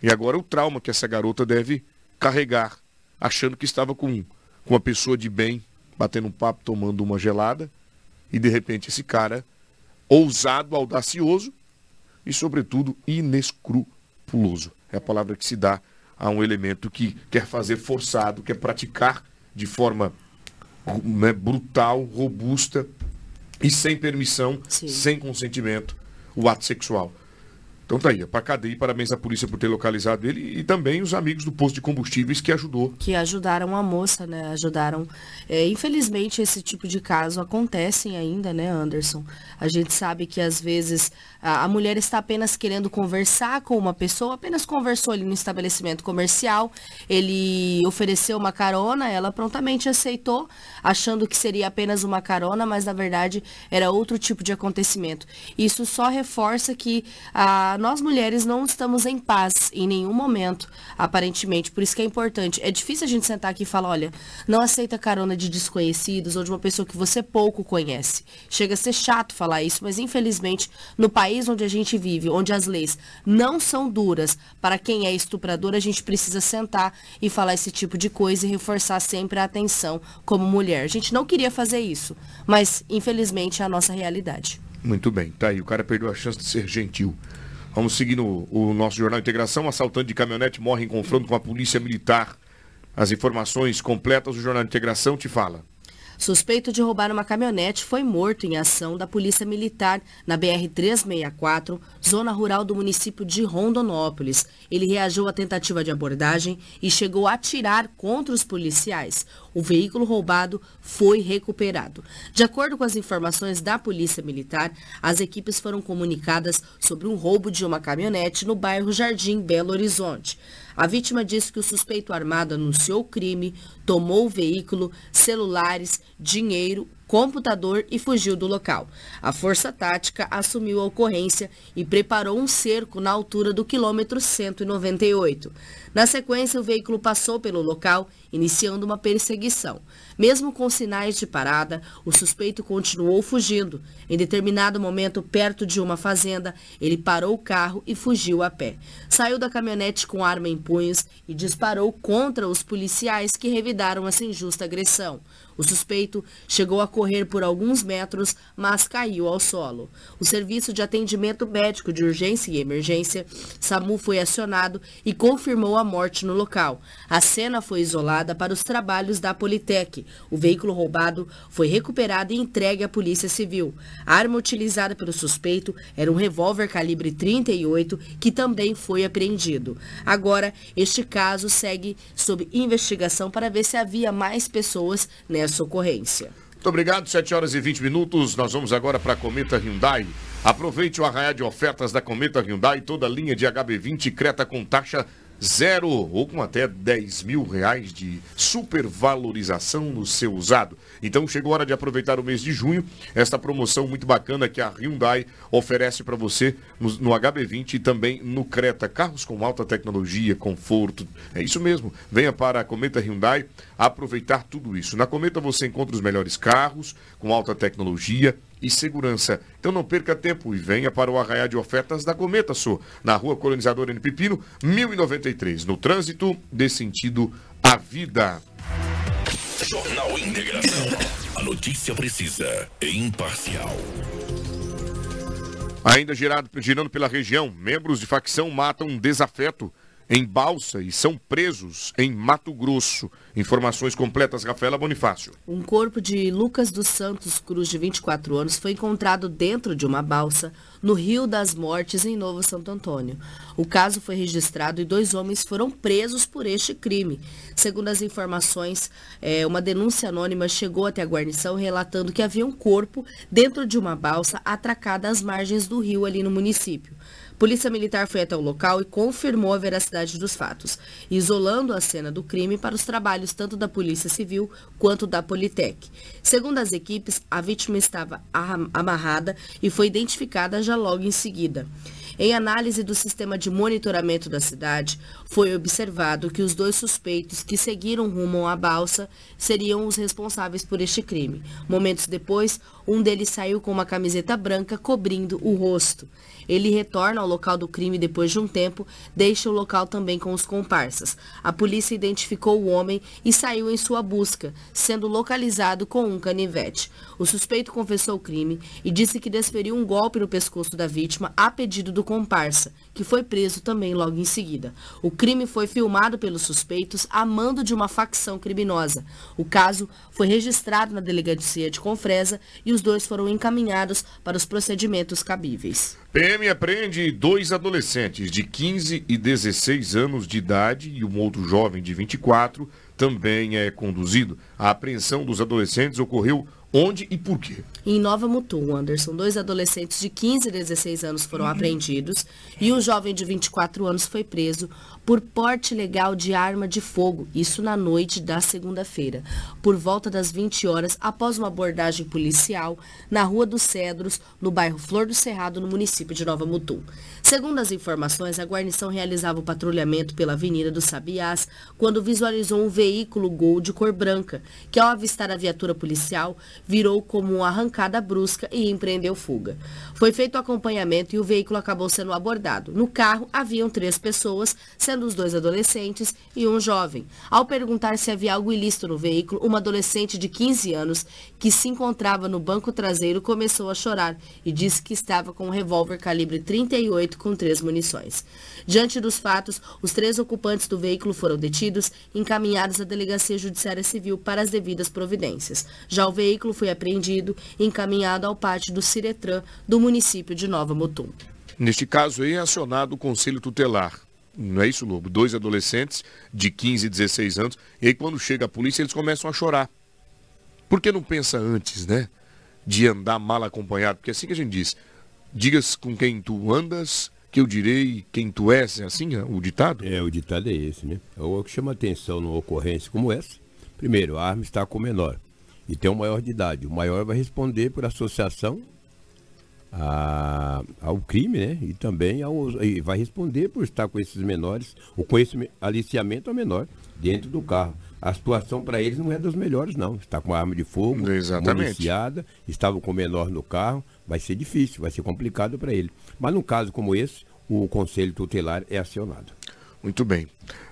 E agora o trauma que essa garota deve carregar, achando que estava com, com uma pessoa de bem, batendo um papo, tomando uma gelada, e de repente esse cara, ousado, audacioso e, sobretudo, inescrupuloso. É a palavra que se dá a um elemento que quer fazer forçado, quer praticar de forma né, brutal, robusta e sem permissão, Sim. sem consentimento, o ato sexual. Então tá aí, para cadeia, parabéns à polícia por ter localizado ele e também os amigos do posto de combustíveis que ajudou.
Que ajudaram a moça, né? Ajudaram. É, infelizmente esse tipo de caso acontecem ainda, né, Anderson? A gente sabe que às vezes a, a mulher está apenas querendo conversar com uma pessoa, apenas conversou ali no estabelecimento comercial, ele ofereceu uma carona, ela prontamente aceitou, achando que seria apenas uma carona, mas na verdade era outro tipo de acontecimento. Isso só reforça que a nós mulheres não estamos em paz em nenhum momento, aparentemente. Por isso que é importante. É difícil a gente sentar aqui e falar, olha, não aceita carona de desconhecidos ou de uma pessoa que você pouco conhece. Chega a ser chato falar isso, mas infelizmente, no país onde a gente vive, onde as leis não são duras para quem é estuprador, a gente precisa sentar e falar esse tipo de coisa e reforçar sempre a atenção como mulher. A gente não queria fazer isso, mas infelizmente é a nossa realidade.
Muito bem, tá aí. O cara perdeu a chance de ser gentil. Vamos seguir no o nosso Jornal Integração. Assaltante de caminhonete morre em confronto com a polícia militar. As informações completas do Jornal Integração te fala.
Suspeito de roubar uma caminhonete foi morto em ação da Polícia Militar na BR-364, zona rural do município de Rondonópolis. Ele reagiu à tentativa de abordagem e chegou a atirar contra os policiais. O veículo roubado foi recuperado. De acordo com as informações da Polícia Militar, as equipes foram comunicadas sobre um roubo de uma caminhonete no bairro Jardim Belo Horizonte. A vítima disse que o suspeito armado anunciou o crime, tomou o veículo, celulares, dinheiro, computador e fugiu do local. A Força Tática assumiu a ocorrência e preparou um cerco na altura do quilômetro 198. Na sequência, o veículo passou pelo local, iniciando uma perseguição. Mesmo com sinais de parada, o suspeito continuou fugindo. Em determinado momento, perto de uma fazenda, ele parou o carro e fugiu a pé. Saiu da caminhonete com arma em punhos e disparou contra os policiais que revidaram essa injusta agressão. O suspeito chegou a correr por alguns metros, mas caiu ao solo. O Serviço de Atendimento Médico de Urgência e Emergência, SAMU, foi acionado e confirmou a morte no local. A cena foi isolada para os trabalhos da Politec. O veículo roubado foi recuperado e entregue à Polícia Civil. A arma utilizada pelo suspeito era um revólver calibre 38, que também foi apreendido. Agora, este caso segue sob investigação para ver se havia mais pessoas nessa essa ocorrência.
Muito obrigado, 7 horas e 20 minutos. Nós vamos agora para a Cometa Hyundai. Aproveite o arraial de ofertas da Cometa Hyundai, toda a linha de HB20 Creta com taxa zero ou com até 10 mil reais de supervalorização no seu usado. Então chegou a hora de aproveitar o mês de junho, esta promoção muito bacana que a Hyundai oferece para você no, no, HB20 e também no Creta. Carros com alta tecnologia, conforto, é isso mesmo. Venha para a Cometa Hyundai aproveitar tudo isso. Na Cometa você encontra os melhores carros com alta tecnologia, e segurança. Então não perca tempo e venha para o arraial de ofertas da Cometa Sul, na rua Colonizador N. Pepino, 1093. No trânsito, dê sentido à vida.
Jornal Integração. A notícia precisa e imparcial.
Ainda girado, girando pela região, membros de facção matam um desafeto em Balsa e são presos em Mato Grosso. Informações completas, Rafaela Bonifácio.
Um corpo de Lucas dos Santos Cruz, de 24 anos, foi encontrado dentro de uma balsa no Rio das Mortes, em Novo Santo Antônio. O caso foi registrado e dois homens foram presos por este crime. Segundo as informações, é, uma denúncia anônima chegou até a guarnição relatando que havia um corpo dentro de uma balsa atracada às margens do rio ali no município. Polícia Militar foi até o local e confirmou a veracidade dos fatos, isolando a cena do crime para os trabalhos tanto da Polícia Civil quanto da Politec. Segundo as equipes, a vítima estava amarrada e foi identificada já logo em seguida. Em análise do sistema de monitoramento da cidade, foi observado que os dois suspeitos que seguiram rumo à balsa seriam os responsáveis por este crime. Momentos depois, Um deles saiu com uma camiseta branca cobrindo o rosto. Ele retorna ao local do crime depois de um tempo, deixa o local também com os comparsas. A polícia identificou o homem e saiu em sua busca, sendo localizado com um canivete. O suspeito confessou o crime e disse que desferiu um golpe no pescoço da vítima a pedido do comparsa, que foi preso também logo em seguida. O crime foi filmado pelos suspeitos a mando de uma facção criminosa. O caso foi registrado na delegacia de Confresa e os dois foram encaminhados para os procedimentos cabíveis.
PM apreende dois adolescentes de 15 e 16 anos de idade e um outro jovem de 24 também é conduzido. A apreensão dos adolescentes ocorreu onde e por quê?
Em Nova Mutum, Anderson, dois adolescentes de 15 e 16 anos foram apreendidos e um jovem de 24 anos foi preso por porte legal de arma de fogo, isso na noite da segunda-feira, por volta das 20 horas, após uma abordagem policial na Rua dos Cedros, no bairro Flor do Cerrado, no município de Nova Mutum. Segundo as informações, a guarnição realizava o patrulhamento pela Avenida dos Sabiás quando visualizou um veículo Gol de cor branca, que ao avistar a viatura policial, virou como uma arrancada brusca e empreendeu fuga. Foi feito o acompanhamento e o veículo acabou sendo abordado. No carro haviam três pessoas, os dois adolescentes e um jovem. Ao perguntar se havia algo ilícito no veículo, uma adolescente de 15 anos que se encontrava no banco traseiro começou a chorar e disse que estava com um revólver calibre 38 com três munições. Diante dos fatos, os três ocupantes do veículo foram detidos e encaminhados à Delegacia Judiciária Civil para as devidas providências. Já o veículo foi apreendido e encaminhado ao pátio do Ciretran do município de Nova Mutum.
Neste caso é acionado o Conselho Tutelar. Não é isso, Lobo? Dois adolescentes de 15 e 16 anos. E aí quando chega a polícia eles começam a chorar. Por que não pensa antes, né? De andar mal acompanhado? Porque é assim que a gente diz. Digas com quem tu andas, que eu direi quem tu és, é assim o ditado?
É, o ditado é esse, né? É o que chama atenção numa ocorrência como essa. Primeiro, a arma está com o menor e tem um maior de idade. O maior vai responder por associação a, ao crime, né? E também ao, e vai responder por estar com esses menores, o conhecimento, aliciamento ao menor dentro do carro. A situação para eles não é das melhores, não. Está com arma de fogo,
Exatamente.
municiada, estava com o menor no carro, vai ser difícil, vai ser complicado para ele. Mas num caso como esse, o conselho tutelar é acionado.
Muito bem.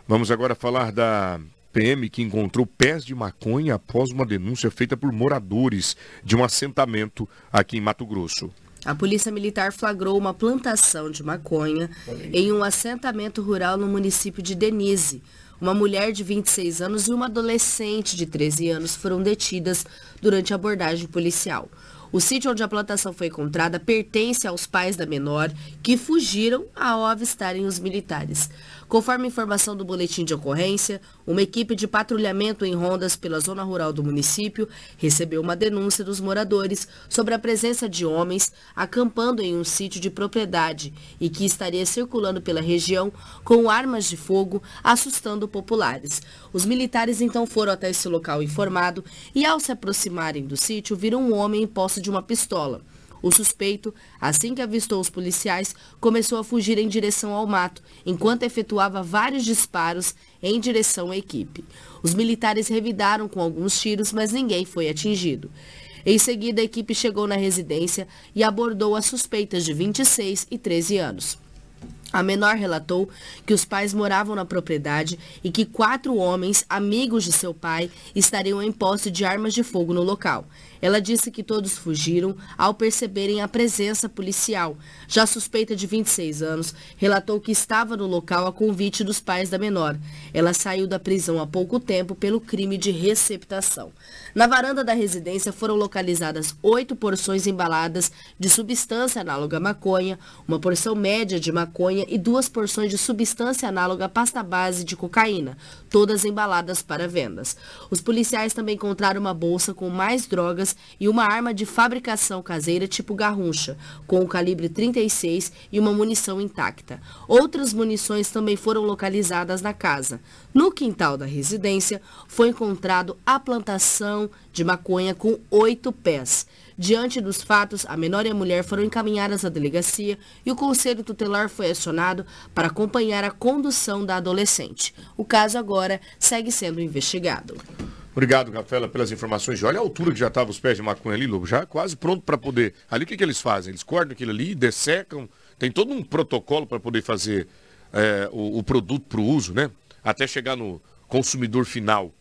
Vamos agora falar da PM que encontrou pés de maconha após uma denúncia feita por moradores de um assentamento aqui em Mato Grosso.
A Polícia Militar flagrou uma plantação de maconha em um assentamento rural no município de Denise. Uma mulher de 26 anos e uma adolescente de 13 anos foram detidas durante a abordagem policial. O sítio onde a plantação foi encontrada pertence aos pais da menor, que fugiram ao avistarem os militares. Conforme informação do boletim de ocorrência, uma equipe de patrulhamento em rondas pela zona rural do município recebeu uma denúncia dos moradores sobre a presença de homens acampando em um sítio de propriedade e que estaria circulando pela região com armas de fogo, assustando populares. Os militares então foram até esse local informado e, ao se aproximarem do sítio, viram um homem em posse de uma pistola. O suspeito, assim que avistou os policiais, começou a fugir em direção ao mato, enquanto efetuava vários disparos em direção à equipe. Os militares revidaram com alguns tiros, mas ninguém foi atingido. Em seguida, a equipe chegou na residência e abordou as suspeitas de 26 e 13 anos. A menor relatou que os pais moravam na propriedade e que quatro homens, amigos de seu pai, estariam em posse de armas de fogo no local. Ela disse que todos fugiram ao perceberem a presença policial. Já suspeita de 26 anos, relatou que estava no local a convite dos pais da menor. Ela saiu da prisão há pouco tempo pelo crime de receptação. Na varanda da residência foram localizadas oito porções embaladas de substância análoga à maconha, uma porção média de maconha e duas porções de substância análoga à pasta base de cocaína, todas embaladas para vendas. Os policiais também encontraram uma bolsa com mais drogas e uma arma de fabricação caseira tipo garruncha, com o calibre 36 e uma munição intacta. Outras munições também foram localizadas na casa. No quintal da residência foi encontrado a plantação de maconha com oito pés. Diante dos fatos, a menor e a mulher foram encaminhadas à delegacia e o conselho tutelar foi acionado para acompanhar a condução da adolescente. O caso agora segue sendo investigado.
Obrigado, Rafaela, pelas informações. Olha a altura que já estava os pés de maconha ali, Lobo, já quase pronto para poder. Ali o que, que eles fazem? Eles cortam aquilo ali, dessecam, tem todo um protocolo para poder fazer é, o, o, produto para o uso, né? Até chegar no consumidor final.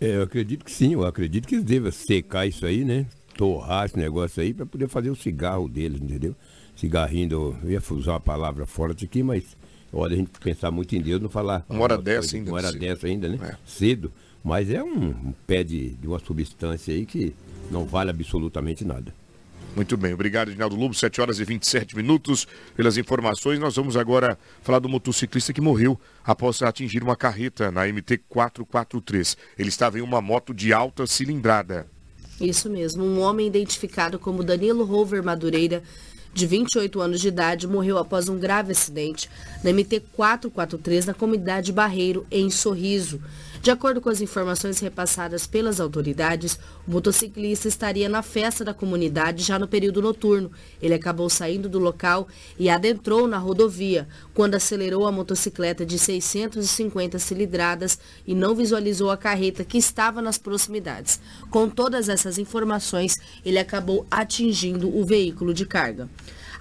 É, eu acredito que sim, eu acredito que eles devem secar isso aí, né? Torrar esse negócio aí para poder fazer o cigarro deles, entendeu? Cigarrinho, do, eu ia usar uma palavra forte aqui, mas olha, a gente pensar muito em Deus, não falar.
Uma hora dessa ainda.
Uma hora dessa ainda, né? É. Cedo. Mas é um, um pé de, de uma substância aí que não vale absolutamente nada.
Muito bem, obrigado, Edinaldo Lobo, 7 horas e 27 minutos pelas informações. Nós vamos agora falar do motociclista que morreu após atingir uma carreta na MT 443. Ele estava em uma moto de alta cilindrada.
Isso mesmo, um homem identificado como Danilo Rover Madureira de 28 anos de idade, morreu após um grave acidente na MT 443 na comunidade Barreiro, em Sorriso. De acordo com as informações repassadas pelas autoridades, o motociclista estaria na festa da comunidade já no período noturno. Ele acabou saindo do local e adentrou na rodovia, quando acelerou a motocicleta de 650 cilindradas e não visualizou a carreta que estava nas proximidades. Com todas essas informações, ele acabou atingindo o veículo de carga.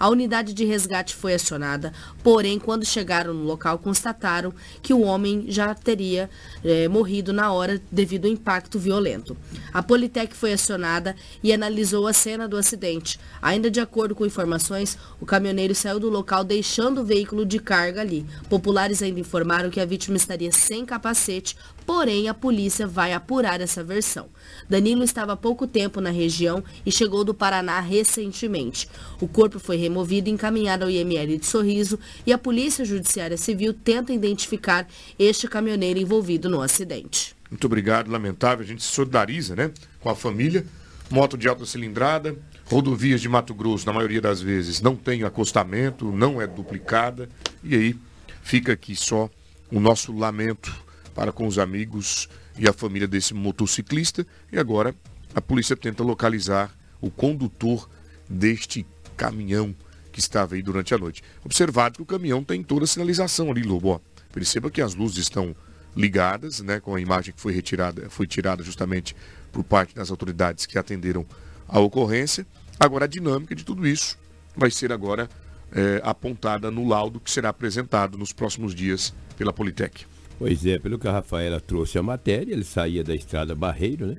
A unidade de resgate foi acionada, porém, quando chegaram no local, constataram que o homem já teria é, morrido na hora devido ao impacto violento. A Politec foi acionada e analisou a cena do acidente. Ainda de acordo com informações, o caminhoneiro saiu do local deixando o veículo de carga ali. Populares ainda informaram que a vítima estaria sem capacete, porém a polícia vai apurar essa versão. Danilo estava há pouco tempo na região e chegou do Paraná recentemente. O corpo foi removido e encaminhado ao IML de Sorriso e a Polícia Judiciária Civil tenta identificar este caminhoneiro envolvido no acidente.
Muito obrigado, lamentável. A gente se solidariza né, com a família. Moto de alta cilindrada, rodovias de Mato Grosso, na maioria das vezes, não tem acostamento, não é duplicada. E aí fica aqui só o nosso lamento para com os amigos e a família desse motociclista. E agora a polícia tenta localizar o condutor deste caminhão que estava aí durante a noite. Observado que o caminhão tem toda a sinalização ali, Lobo. Ó, perceba que as luzes estão ligadas, né, com a imagem que foi retirada, foi tirada justamente por parte das autoridades que atenderam a ocorrência. Agora a dinâmica de tudo isso vai ser agora é, apontada no laudo que será apresentado nos próximos dias pela Politec.
Pois é, pelo que a Rafaela trouxe a matéria, ele saía da estrada Barreiro, né?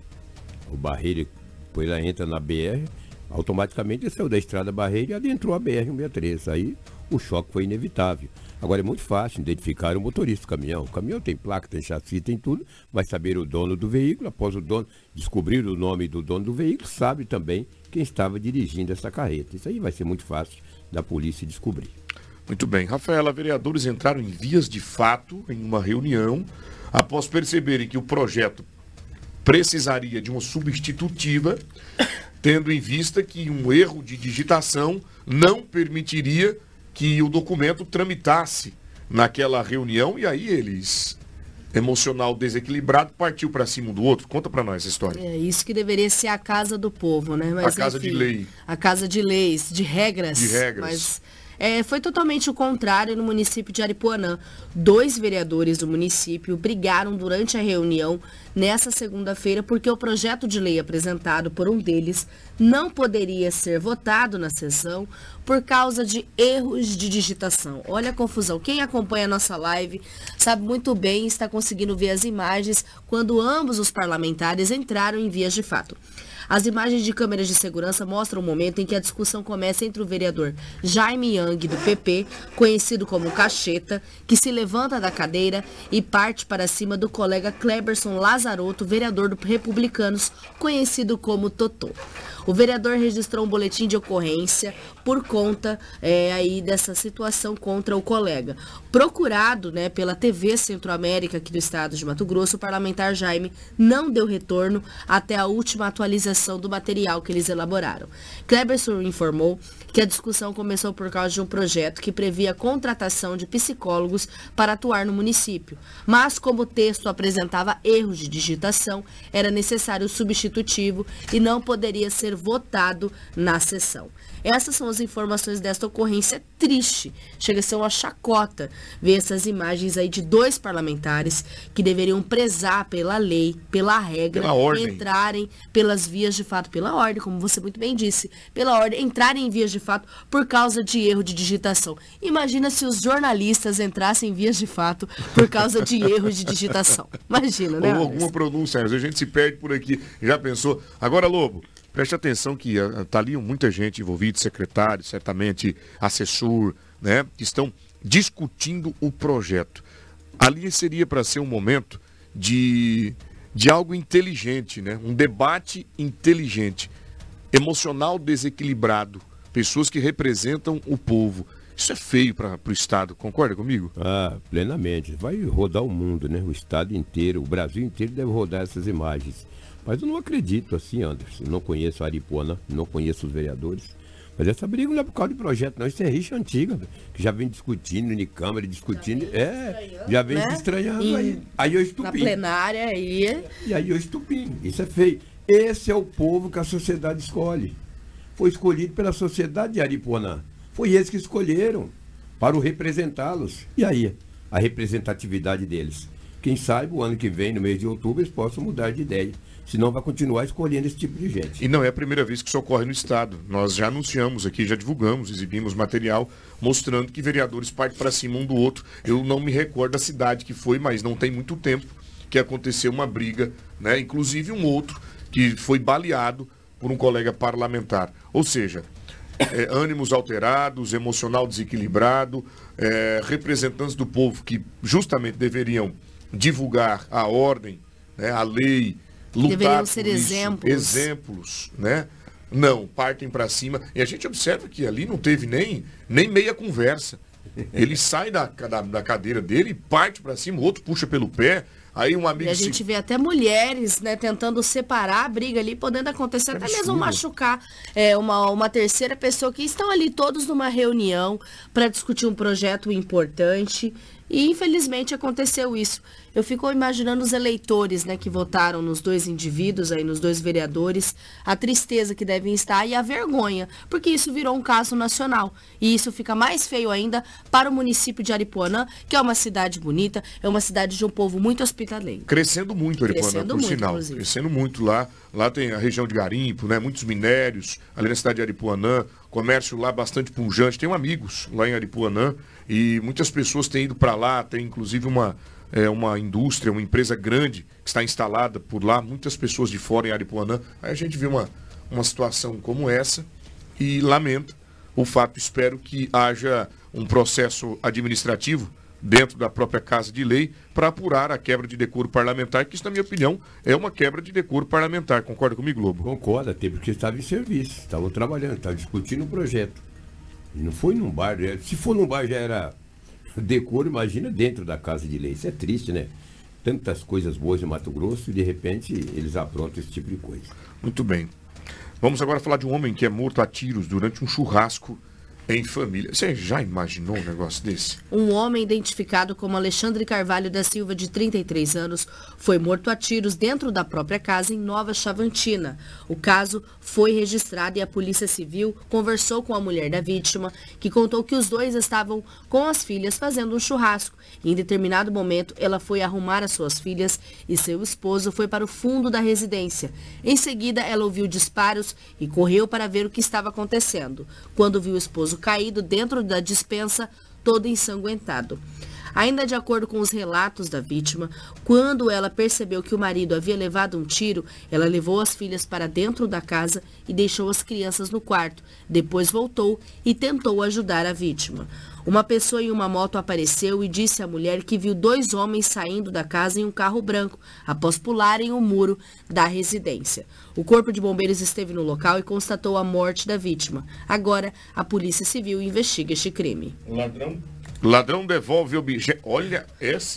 O Barreiro, depois ela entra na BR, automaticamente ele saiu da estrada Barreiro e adentrou a BR-163. Aí o choque foi inevitável. Agora é muito fácil identificar o motorista do caminhão. O caminhão tem placa, tem chassi, tem tudo, vai saber o dono do veículo, após o dono descobrir o nome do dono do veículo, sabe também quem estava dirigindo essa carreta. Isso aí vai ser muito fácil da polícia descobrir.
Muito bem. Rafaela, vereadores entraram em vias de fato em uma reunião após perceberem que o projeto precisaria de uma substitutiva, tendo em vista que um erro de digitação não permitiria que o documento tramitasse naquela reunião e aí eles emocional desequilibrado partiu para cima um do outro. Conta para nós essa história.
É isso que deveria ser a casa do povo, né?
Mas, a casa enfim, de lei.
A casa de leis, de regras.
De regras.
Mas é, foi totalmente o contrário no município de Aripuanã. Dois vereadores do município brigaram durante a reunião nessa segunda-feira porque o projeto de lei apresentado por um deles não poderia ser votado na sessão por causa de erros de digitação. Olha a confusão. Quem acompanha a nossa live sabe muito bem está conseguindo ver as imagens quando ambos os parlamentares entraram em vias de fato. As imagens de câmeras de segurança mostram o momento em que a discussão começa entre o vereador Jaime Yang, do PP, conhecido como Cacheta, que se levanta da cadeira e parte para cima do colega Kleberson Lazarotto, vereador do Republicanos, conhecido como Totô. O vereador registrou um boletim de ocorrência por conta é, aí dessa situação contra o colega. Procurado né, pela TV Centro-América aqui do estado de Mato Grosso, o parlamentar Jaime não deu retorno até a última atualização do material que eles elaboraram. Kleberson informou que a discussão começou por causa de um projeto que previa a contratação de psicólogos para atuar no município. Mas, como o texto apresentava erros de digitação, era necessário o substitutivo e não poderia ser votado na sessão. Essas são as informações desta ocorrência triste. Chega a ser uma chacota ver essas imagens aí de dois parlamentares que deveriam prezar pela lei, pela regra,
Pela
entrarem pelas vias de fato, pela ordem, como você muito bem disse, pela ordem, entrarem em vias de fato por causa de erro de digitação. Imagina se os jornalistas entrassem em vias de fato por causa de erro de digitação. Imagina, né?
Ou alguma pronúncia, a gente se perde por aqui. Já pensou? Agora, Lobo, preste atenção que está ali muita gente envolvida, secretário, certamente assessor, né? Que estão discutindo o projeto. Ali seria para ser um momento de, de algo inteligente, né? Um debate inteligente, emocional desequilibrado, pessoas que representam o povo. Isso é feio para o Estado, concorda comigo?
Ah, plenamente. Vai rodar o mundo, né? O estado inteiro, o Brasil inteiro deve rodar essas imagens. Mas eu não acredito assim, Anderson. Não conheço a Aripuana, não conheço os vereadores. Mas essa briga não é por causa de projeto, não. Isso é rixa antiga, que já vem discutindo em Câmara, discutindo. É, já vem
né?
se estranhando
Em-
aí. Aí eu
Na
estupi.
plenária aí.
E aí eu estupim. Isso é feio. Esse é o povo que a sociedade escolhe. Foi escolhido pela sociedade de Aripuanã. Foi eles que escolheram para o representá-los. E aí, a representatividade deles. Quem sabe o ano que vem, no mês de outubro, eles possam mudar de ideia. Senão vai continuar escolhendo esse tipo de gente.
E não é a primeira vez que isso ocorre no Estado. Nós já anunciamos aqui, já divulgamos, exibimos material mostrando que vereadores partem para cima um do outro. Eu não me recordo da cidade que foi, mas não tem muito tempo que aconteceu uma briga, né? Inclusive um outro que foi baleado por um colega parlamentar. Ou seja, é, ânimos alterados, emocional desequilibrado, é, representantes do povo que justamente deveriam divulgar a ordem, né, a lei, lutar
Deveriam ser
por isso,
exemplos.
exemplos, né? Não, partem para cima. E a gente observa que ali não teve nem, nem meia conversa. Ele sai da, da, da cadeira dele, parte para cima, o outro puxa pelo pé, aí um amigo
E a
se-
gente vê até mulheres, né, tentando separar a briga ali, podendo acontecer até mesmo machucar é, uma, uma terceira pessoa que estão ali todos numa reunião para discutir um projeto importante. E infelizmente aconteceu isso. Eu fico imaginando os eleitores, né, que votaram nos dois indivíduos aí, nos dois vereadores, a tristeza que devem estar e a vergonha, porque isso virou um caso nacional. E isso fica mais feio ainda para o município de Aripuanã, que é uma cidade bonita, é uma cidade de um povo muito hospitaleiro.
Crescendo muito, Aripuanã,
Crescendo
por
muito,
sinal.
inclusive.
Crescendo muito lá. Lá tem a região de Garimpo, né? Muitos minérios, ali na cidade de Aripuanã, comércio lá bastante pujante. Tenho amigos lá em Aripuanã e muitas pessoas têm ido para lá, tem inclusive uma, é, uma indústria, uma empresa grande que está instalada por lá, muitas pessoas de fora em Aripuanã. Aí a gente vê uma, uma situação como essa e lamenta o fato, espero que haja um processo administrativo dentro da própria Casa de Lei para apurar a quebra de decoro parlamentar, que isso, na minha opinião, é uma quebra de decoro parlamentar. Concorda comigo, Lobo?
Concorda, até porque estava em serviço, estavam trabalhando, estavam discutindo o projeto. Não foi num bar, é- se for num bar já era decoro, imagina dentro da casa de lei. Isso é triste, né? Tantas coisas boas em Mato Grosso e de repente eles aprontam esse tipo de coisa.
Muito bem. Vamos agora falar de um homem que é morto a tiros durante um churrasco em família. Você já imaginou um negócio desse?
Um homem identificado como Alexandre Carvalho da Silva, de 33 anos, foi morto a tiros dentro da própria casa em Nova Chavantina. O caso foi registrado e a Polícia Civil conversou com a mulher da vítima, que contou que os dois estavam com as filhas fazendo um churrasco. Em determinado momento, ela foi arrumar as suas filhas e seu esposo foi para o fundo da residência. Em seguida, ela ouviu disparos e correu para ver o que estava acontecendo. Quando viu o esposo caído dentro da dispensa, todo ensanguentado. Ainda de acordo com os relatos da vítima, quando ela percebeu que o marido havia levado um tiro, ela levou as filhas para dentro da casa e deixou as crianças no quarto. Depois voltou e tentou ajudar a vítima. Uma pessoa em uma moto apareceu e disse à mulher que viu dois homens saindo da casa em um carro branco, após pularem o muro da residência. O corpo de bombeiros esteve no local e constatou a morte da vítima. Agora, a Polícia Civil investiga este crime.
Ladrão. Ladrão devolve objeto. Olha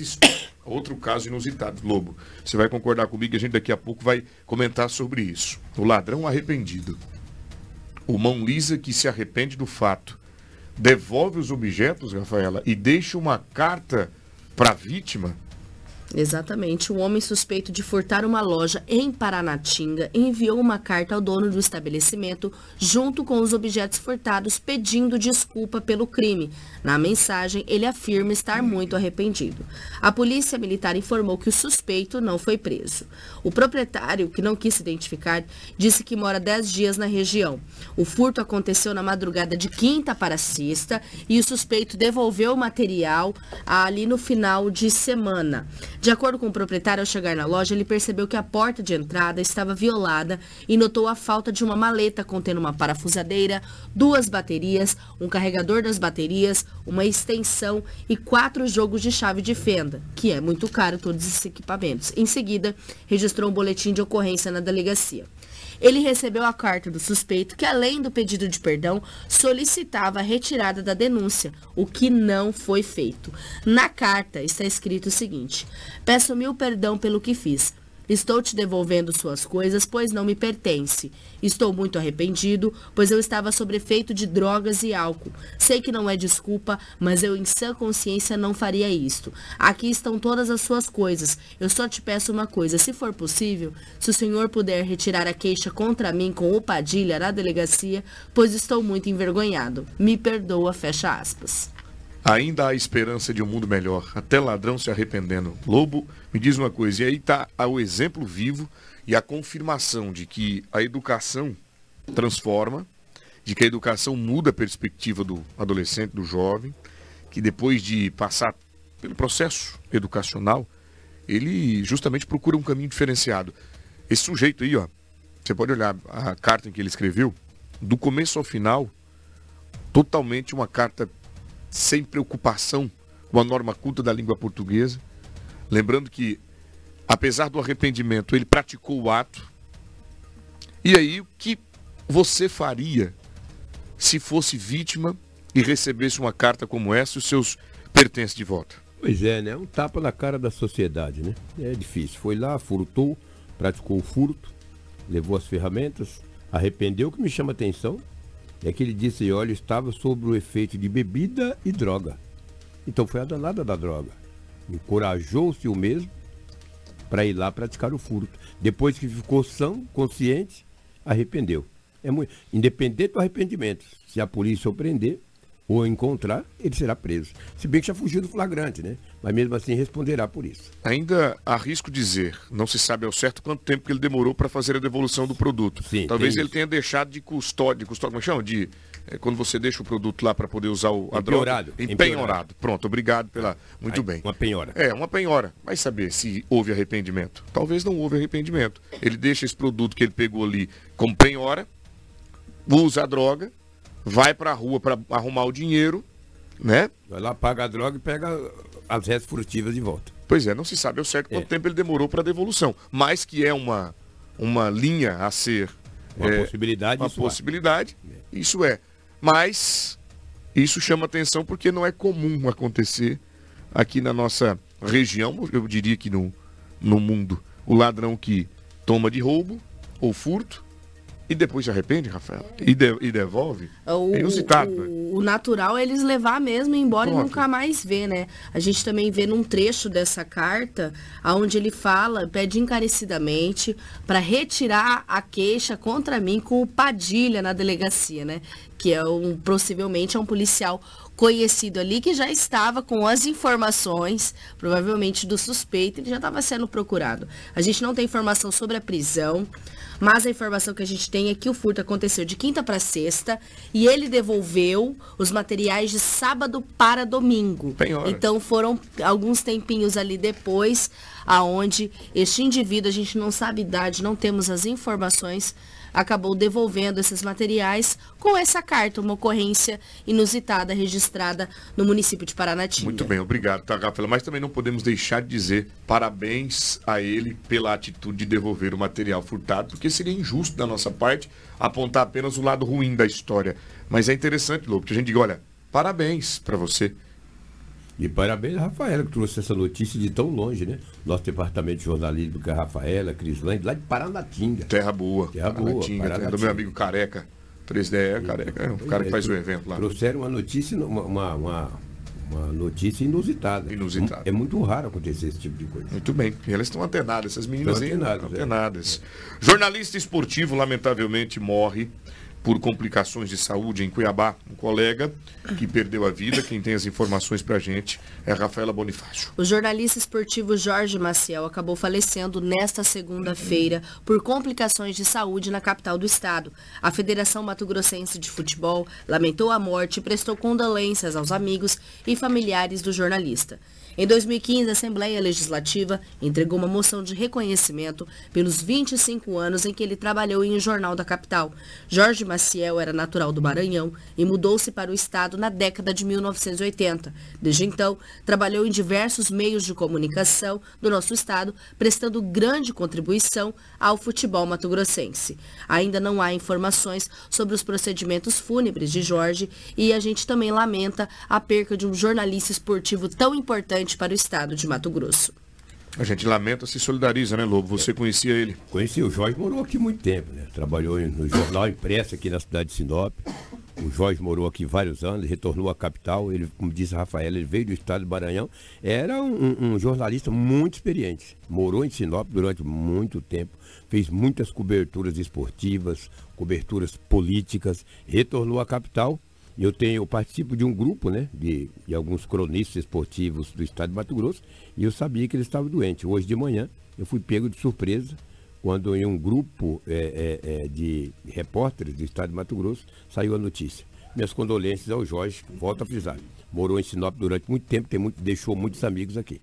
histó- outro caso inusitado, Lobo. Você vai concordar comigo que a gente daqui a pouco vai comentar sobre isso. O ladrão arrependido. O mão lisa que se arrepende do fato. Devolve os objetos, Rafaela, e deixa uma carta para a vítima
Exatamente. Um homem suspeito de furtar uma loja em Paranatinga enviou uma carta ao dono do estabelecimento junto com os objetos furtados pedindo desculpa pelo crime. Na mensagem, ele afirma estar muito arrependido. A polícia militar informou que o suspeito não foi preso. O proprietário, que não quis se identificar, disse que mora 10 dias na região. O furto aconteceu na madrugada de quinta para sexta e o suspeito devolveu o material ali no final de semana. De acordo com o proprietário, ao chegar na loja, ele percebeu que a porta de entrada estava violada e notou a falta de uma maleta contendo uma parafusadeira, duas baterias, um carregador das baterias, uma extensão e quatro jogos de chave de fenda, que é muito caro todos esses equipamentos. Em seguida, registrou um boletim de ocorrência na delegacia ele recebeu a carta do suspeito que, além do pedido de perdão, solicitava a retirada da denúncia, o que não foi feito. Na carta está escrito o seguinte: Peço mil perdão pelo que fiz. Estou te devolvendo suas coisas, pois não me pertence. Estou muito arrependido, pois eu estava sob efeito de drogas e álcool. Sei que não é desculpa, mas eu em sã consciência não faria isto. Aqui estão todas as suas coisas. Eu só te peço uma coisa, se for possível, se o senhor puder retirar a queixa contra mim com o Padilha na delegacia, pois estou muito envergonhado. Me perdoa, fecha aspas.
Ainda há esperança de um mundo melhor, até ladrão se arrependendo. Lobo, me diz uma coisa, e aí está o exemplo vivo e a confirmação de que a educação transforma, de que a educação muda a perspectiva do adolescente, do jovem, que depois de passar pelo processo educacional, ele justamente procura um caminho diferenciado. Esse sujeito aí, ó, você pode olhar a carta em que ele escreveu, do começo ao final, totalmente uma carta sem preocupação com a norma culta da língua portuguesa. Lembrando que, apesar do arrependimento, ele praticou o ato. E aí, o que você faria se fosse vítima e recebesse uma carta como essa e os seus pertences de volta?
Pois é, né? Um tapa na cara da sociedade, né? É difícil. Foi lá, furtou, praticou o furto, levou as ferramentas, arrependeu, o que me chama atenção é que ele disse, olha, estava sob o efeito de bebida e droga. Então foi a danada da droga. Encorajou-se o mesmo para ir lá praticar o furto. Depois que ficou são, consciente, arrependeu. É muito... Independente do arrependimento, se a polícia o prender, ou encontrar, ele será preso. Se bem que já fugiu do flagrante, né? Mas mesmo assim responderá por isso.
Ainda arrisco dizer, não se sabe ao certo quanto tempo que ele demorou para fazer a devolução do produto. Sim, Talvez ele isso. tenha deixado de custódia, de custódia, como é chama? De é, quando você deixa o produto lá para poder usar o, a
Empenhorado.
droga. Empenhorado. Pronto, obrigado pela. Muito Aí, bem.
Uma penhora.
É, uma penhora. Vai saber se houve arrependimento. Talvez não houve arrependimento. Ele deixa esse produto que ele pegou ali como penhora, usa a droga, vai para a rua para arrumar o dinheiro, né?
Vai lá, paga a droga e pega as restas furtivas de volta.
Pois é, não se sabe ao certo quanto é. tempo ele demorou para a devolução, mas que é uma, uma linha a ser...
Uma é, possibilidade.
Uma possibilidade, é. isso é. Mas isso chama atenção porque não é comum acontecer aqui na nossa região, eu diria que no, no mundo. O ladrão que toma de roubo ou furto e depois se arrepende, Rafael? E, de, e devolve?
O, é inusitado. O, né? o, natural é eles levar mesmo embora Pronto. e nunca mais ver, né? A gente também vê num trecho dessa carta, onde ele fala, pede encarecidamente para retirar a queixa contra mim com o Padilha na delegacia, né? Que é um, possivelmente é um policial conhecido ali que já estava com as informações, provavelmente do suspeito, ele já estava sendo procurado. A gente não tem informação sobre a prisão. Mas a informação que a gente tem é que o furto aconteceu de quinta para sexta e ele devolveu os materiais de sábado para domingo. Então foram alguns tempinhos ali depois, aonde este indivíduo, a gente não sabe idade, não temos as informações, acabou devolvendo esses materiais com essa carta, uma ocorrência inusitada registrada no município de Paranatinga.
Muito bem, obrigado, tá? Mas também não podemos deixar de dizer parabéns a ele pela atitude de devolver o material furtado, porque seria injusto da nossa parte apontar apenas o lado ruim da história. Mas é interessante, Lobo, que a gente diga, olha, parabéns para você.
E parabéns Rafaela, que trouxe essa notícia de tão longe, né? Nosso departamento de jornalismo, que é a Rafaela, Crislane, lá de Paranatinga.
Terra boa.
Terra boa.
Paranatinga, terra do meu amigo Careca. 3D é Careca, é o cara que faz o evento lá.
Trouxeram uma notícia, uma, uma, uma, uma notícia inusitada.
Inusitada.
É muito raro acontecer esse tipo de coisa.
Muito bem. E elas estão antenadas, essas meninas
Estão
aí.
antenadas,
estão
é.
Jornalista esportivo, lamentavelmente, morre por complicações de saúde em Cuiabá. Um colega que perdeu a vida, quem tem as informações pra gente é a Rafaela Bonifácio.
O jornalista esportivo Jorge Maciel acabou falecendo nesta segunda-feira por complicações de saúde na capital do estado. A Federação Mato Grossense de Futebol lamentou a morte e prestou condolências aos amigos e familiares do jornalista. Em 2015, a Assembleia Legislativa entregou uma moção de reconhecimento pelos 25 anos em que ele trabalhou em um jornal da capital. Jorge Maciel era natural do Maranhão e mudou-se para o estado na década de 1980. Desde então, trabalhou em diversos meios de comunicação do nosso estado, prestando grande contribuição ao futebol mato-grossense. Ainda não há informações sobre os procedimentos fúnebres de Jorge e a gente também lamenta a perca de um jornalista esportivo tão importante para o estado de Mato Grosso.
A gente lamenta, se solidariza, né, Lobo? Você conhecia ele.
Conheci o Jorge, morou aqui muito tempo, né? Trabalhou no jornal impresso aqui na cidade de Sinop. O Jorge morou aqui vários anos, retornou à capital. Ele, como disse a Rafaela, ele veio do estado do Maranhão. Era um, um jornalista muito experiente. Morou em Sinop durante muito tempo. Fez muitas coberturas esportivas, coberturas políticas. Retornou à capital. Eu tenho, eu participo de um grupo, né, de, de alguns cronistas esportivos do estado de Mato Grosso, e eu sabia que ele estava doente. Hoje de manhã eu fui pego de surpresa quando em um grupo é, é, é, de repórteres do estado de Mato Grosso saiu a notícia. Minhas condolências ao Jorge, volto a frisar. Morou em Sinop durante muito tempo, tem muito, deixou muitos amigos aqui.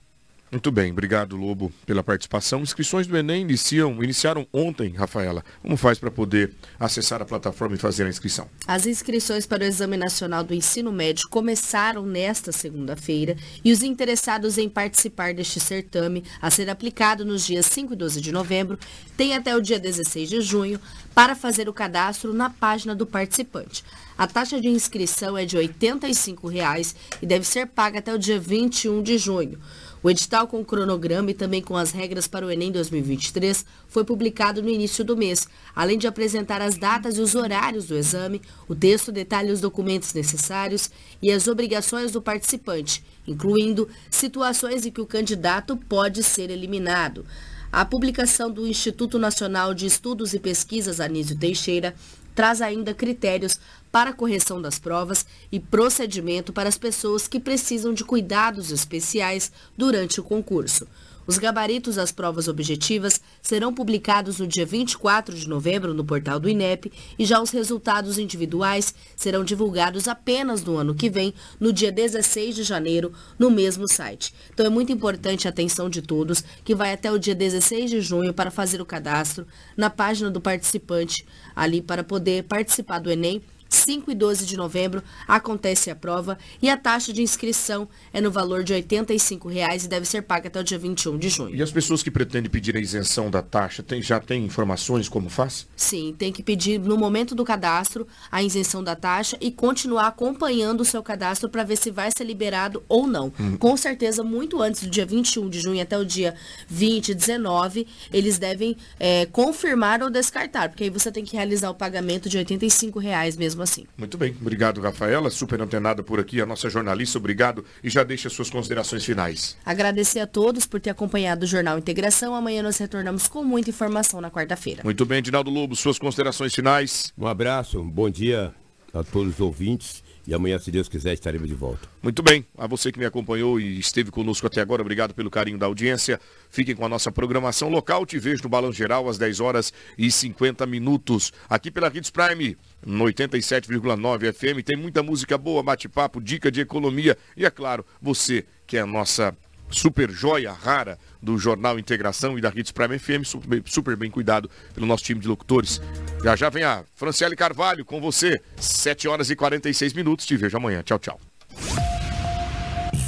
Muito bem, obrigado, Lobo, pela participação. Inscrições do Enem iniciam, iniciaram ontem, Rafaela. Como faz para poder acessar a plataforma e fazer a inscrição?
As inscrições para o Exame Nacional do Ensino Médio começaram nesta segunda-feira e os interessados em participar deste certame, a ser aplicado nos dias 5 e 12 de novembro, têm até o dia 16 de junho para fazer o cadastro na página do participante. A taxa de inscrição é de 85 reais e deve ser paga até o dia 21 de junho. O edital com cronograma e também com as regras para o Enem 2023 foi publicado no início do mês. Além de apresentar as datas e os horários do exame, o texto detalha os documentos necessários e as obrigações do participante, incluindo situações em que o candidato pode ser eliminado. A publicação do Instituto Nacional de Estudos e Pesquisas Anísio Teixeira traz ainda critérios para correção das provas e procedimento para as pessoas que precisam de cuidados especiais durante o concurso. Os gabaritos das provas objetivas serão publicados no dia 24 de novembro no portal do INEP e já os resultados individuais serão divulgados apenas no ano que vem, no dia 16 de janeiro, no mesmo site. Então é muito importante a atenção de todos, que vai até o dia 16 de junho para fazer o cadastro na página do participante, ali para poder participar do Enem 5 e 12 de novembro acontece a prova e a taxa de inscrição é no valor de 85 reais e deve ser paga até o dia 21 de junho.
E as pessoas que pretendem pedir a isenção da taxa, tem, já tem informações como faz?
Sim, tem que pedir no momento do cadastro a isenção da taxa e continuar acompanhando o seu cadastro para ver se vai ser liberado ou não. Com certeza, muito antes do dia 21 de junho até o dia 20, 19, eles devem é, confirmar ou descartar, porque aí você tem que realizar o pagamento de 85 reais mesmo assim.
Muito bem, obrigado, Rafaela. Super antenada por aqui, a nossa jornalista, obrigado. E já deixa suas considerações finais.
Agradecer a todos por ter acompanhado o Jornal Integração. Amanhã nós retornamos com muita informação na quarta-feira.
Muito bem, Dinaldo Lobo, suas considerações finais.
Um abraço, um bom dia a todos os ouvintes e amanhã, se Deus quiser, estaremos de volta.
Muito bem, a você que me acompanhou e esteve conosco até agora, obrigado pelo carinho da audiência. Fiquem com a nossa programação local. Te vejo no Balão Geral às 10 horas e 50 minutos. Aqui pela Hits Prime, no 87,9 FM. Tem muita música boa, bate-papo, dica de economia. E é claro, você que é a nossa super joia rara do Jornal Integração e da Hits Prime FM, super bem, cuidado pelo nosso time de locutores. Já já vem a Franciele Carvalho com você, 7 horas e 46 minutos. Te vejo amanhã. Tchau, tchau.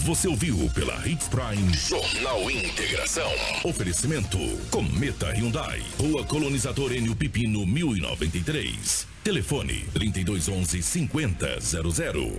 Você ouviu pela Hits Prime Jornal Integração. Oferecimento Cometa Hyundai. Rua Colonizador Enio Pipino 1093. Telefone 3211 5000.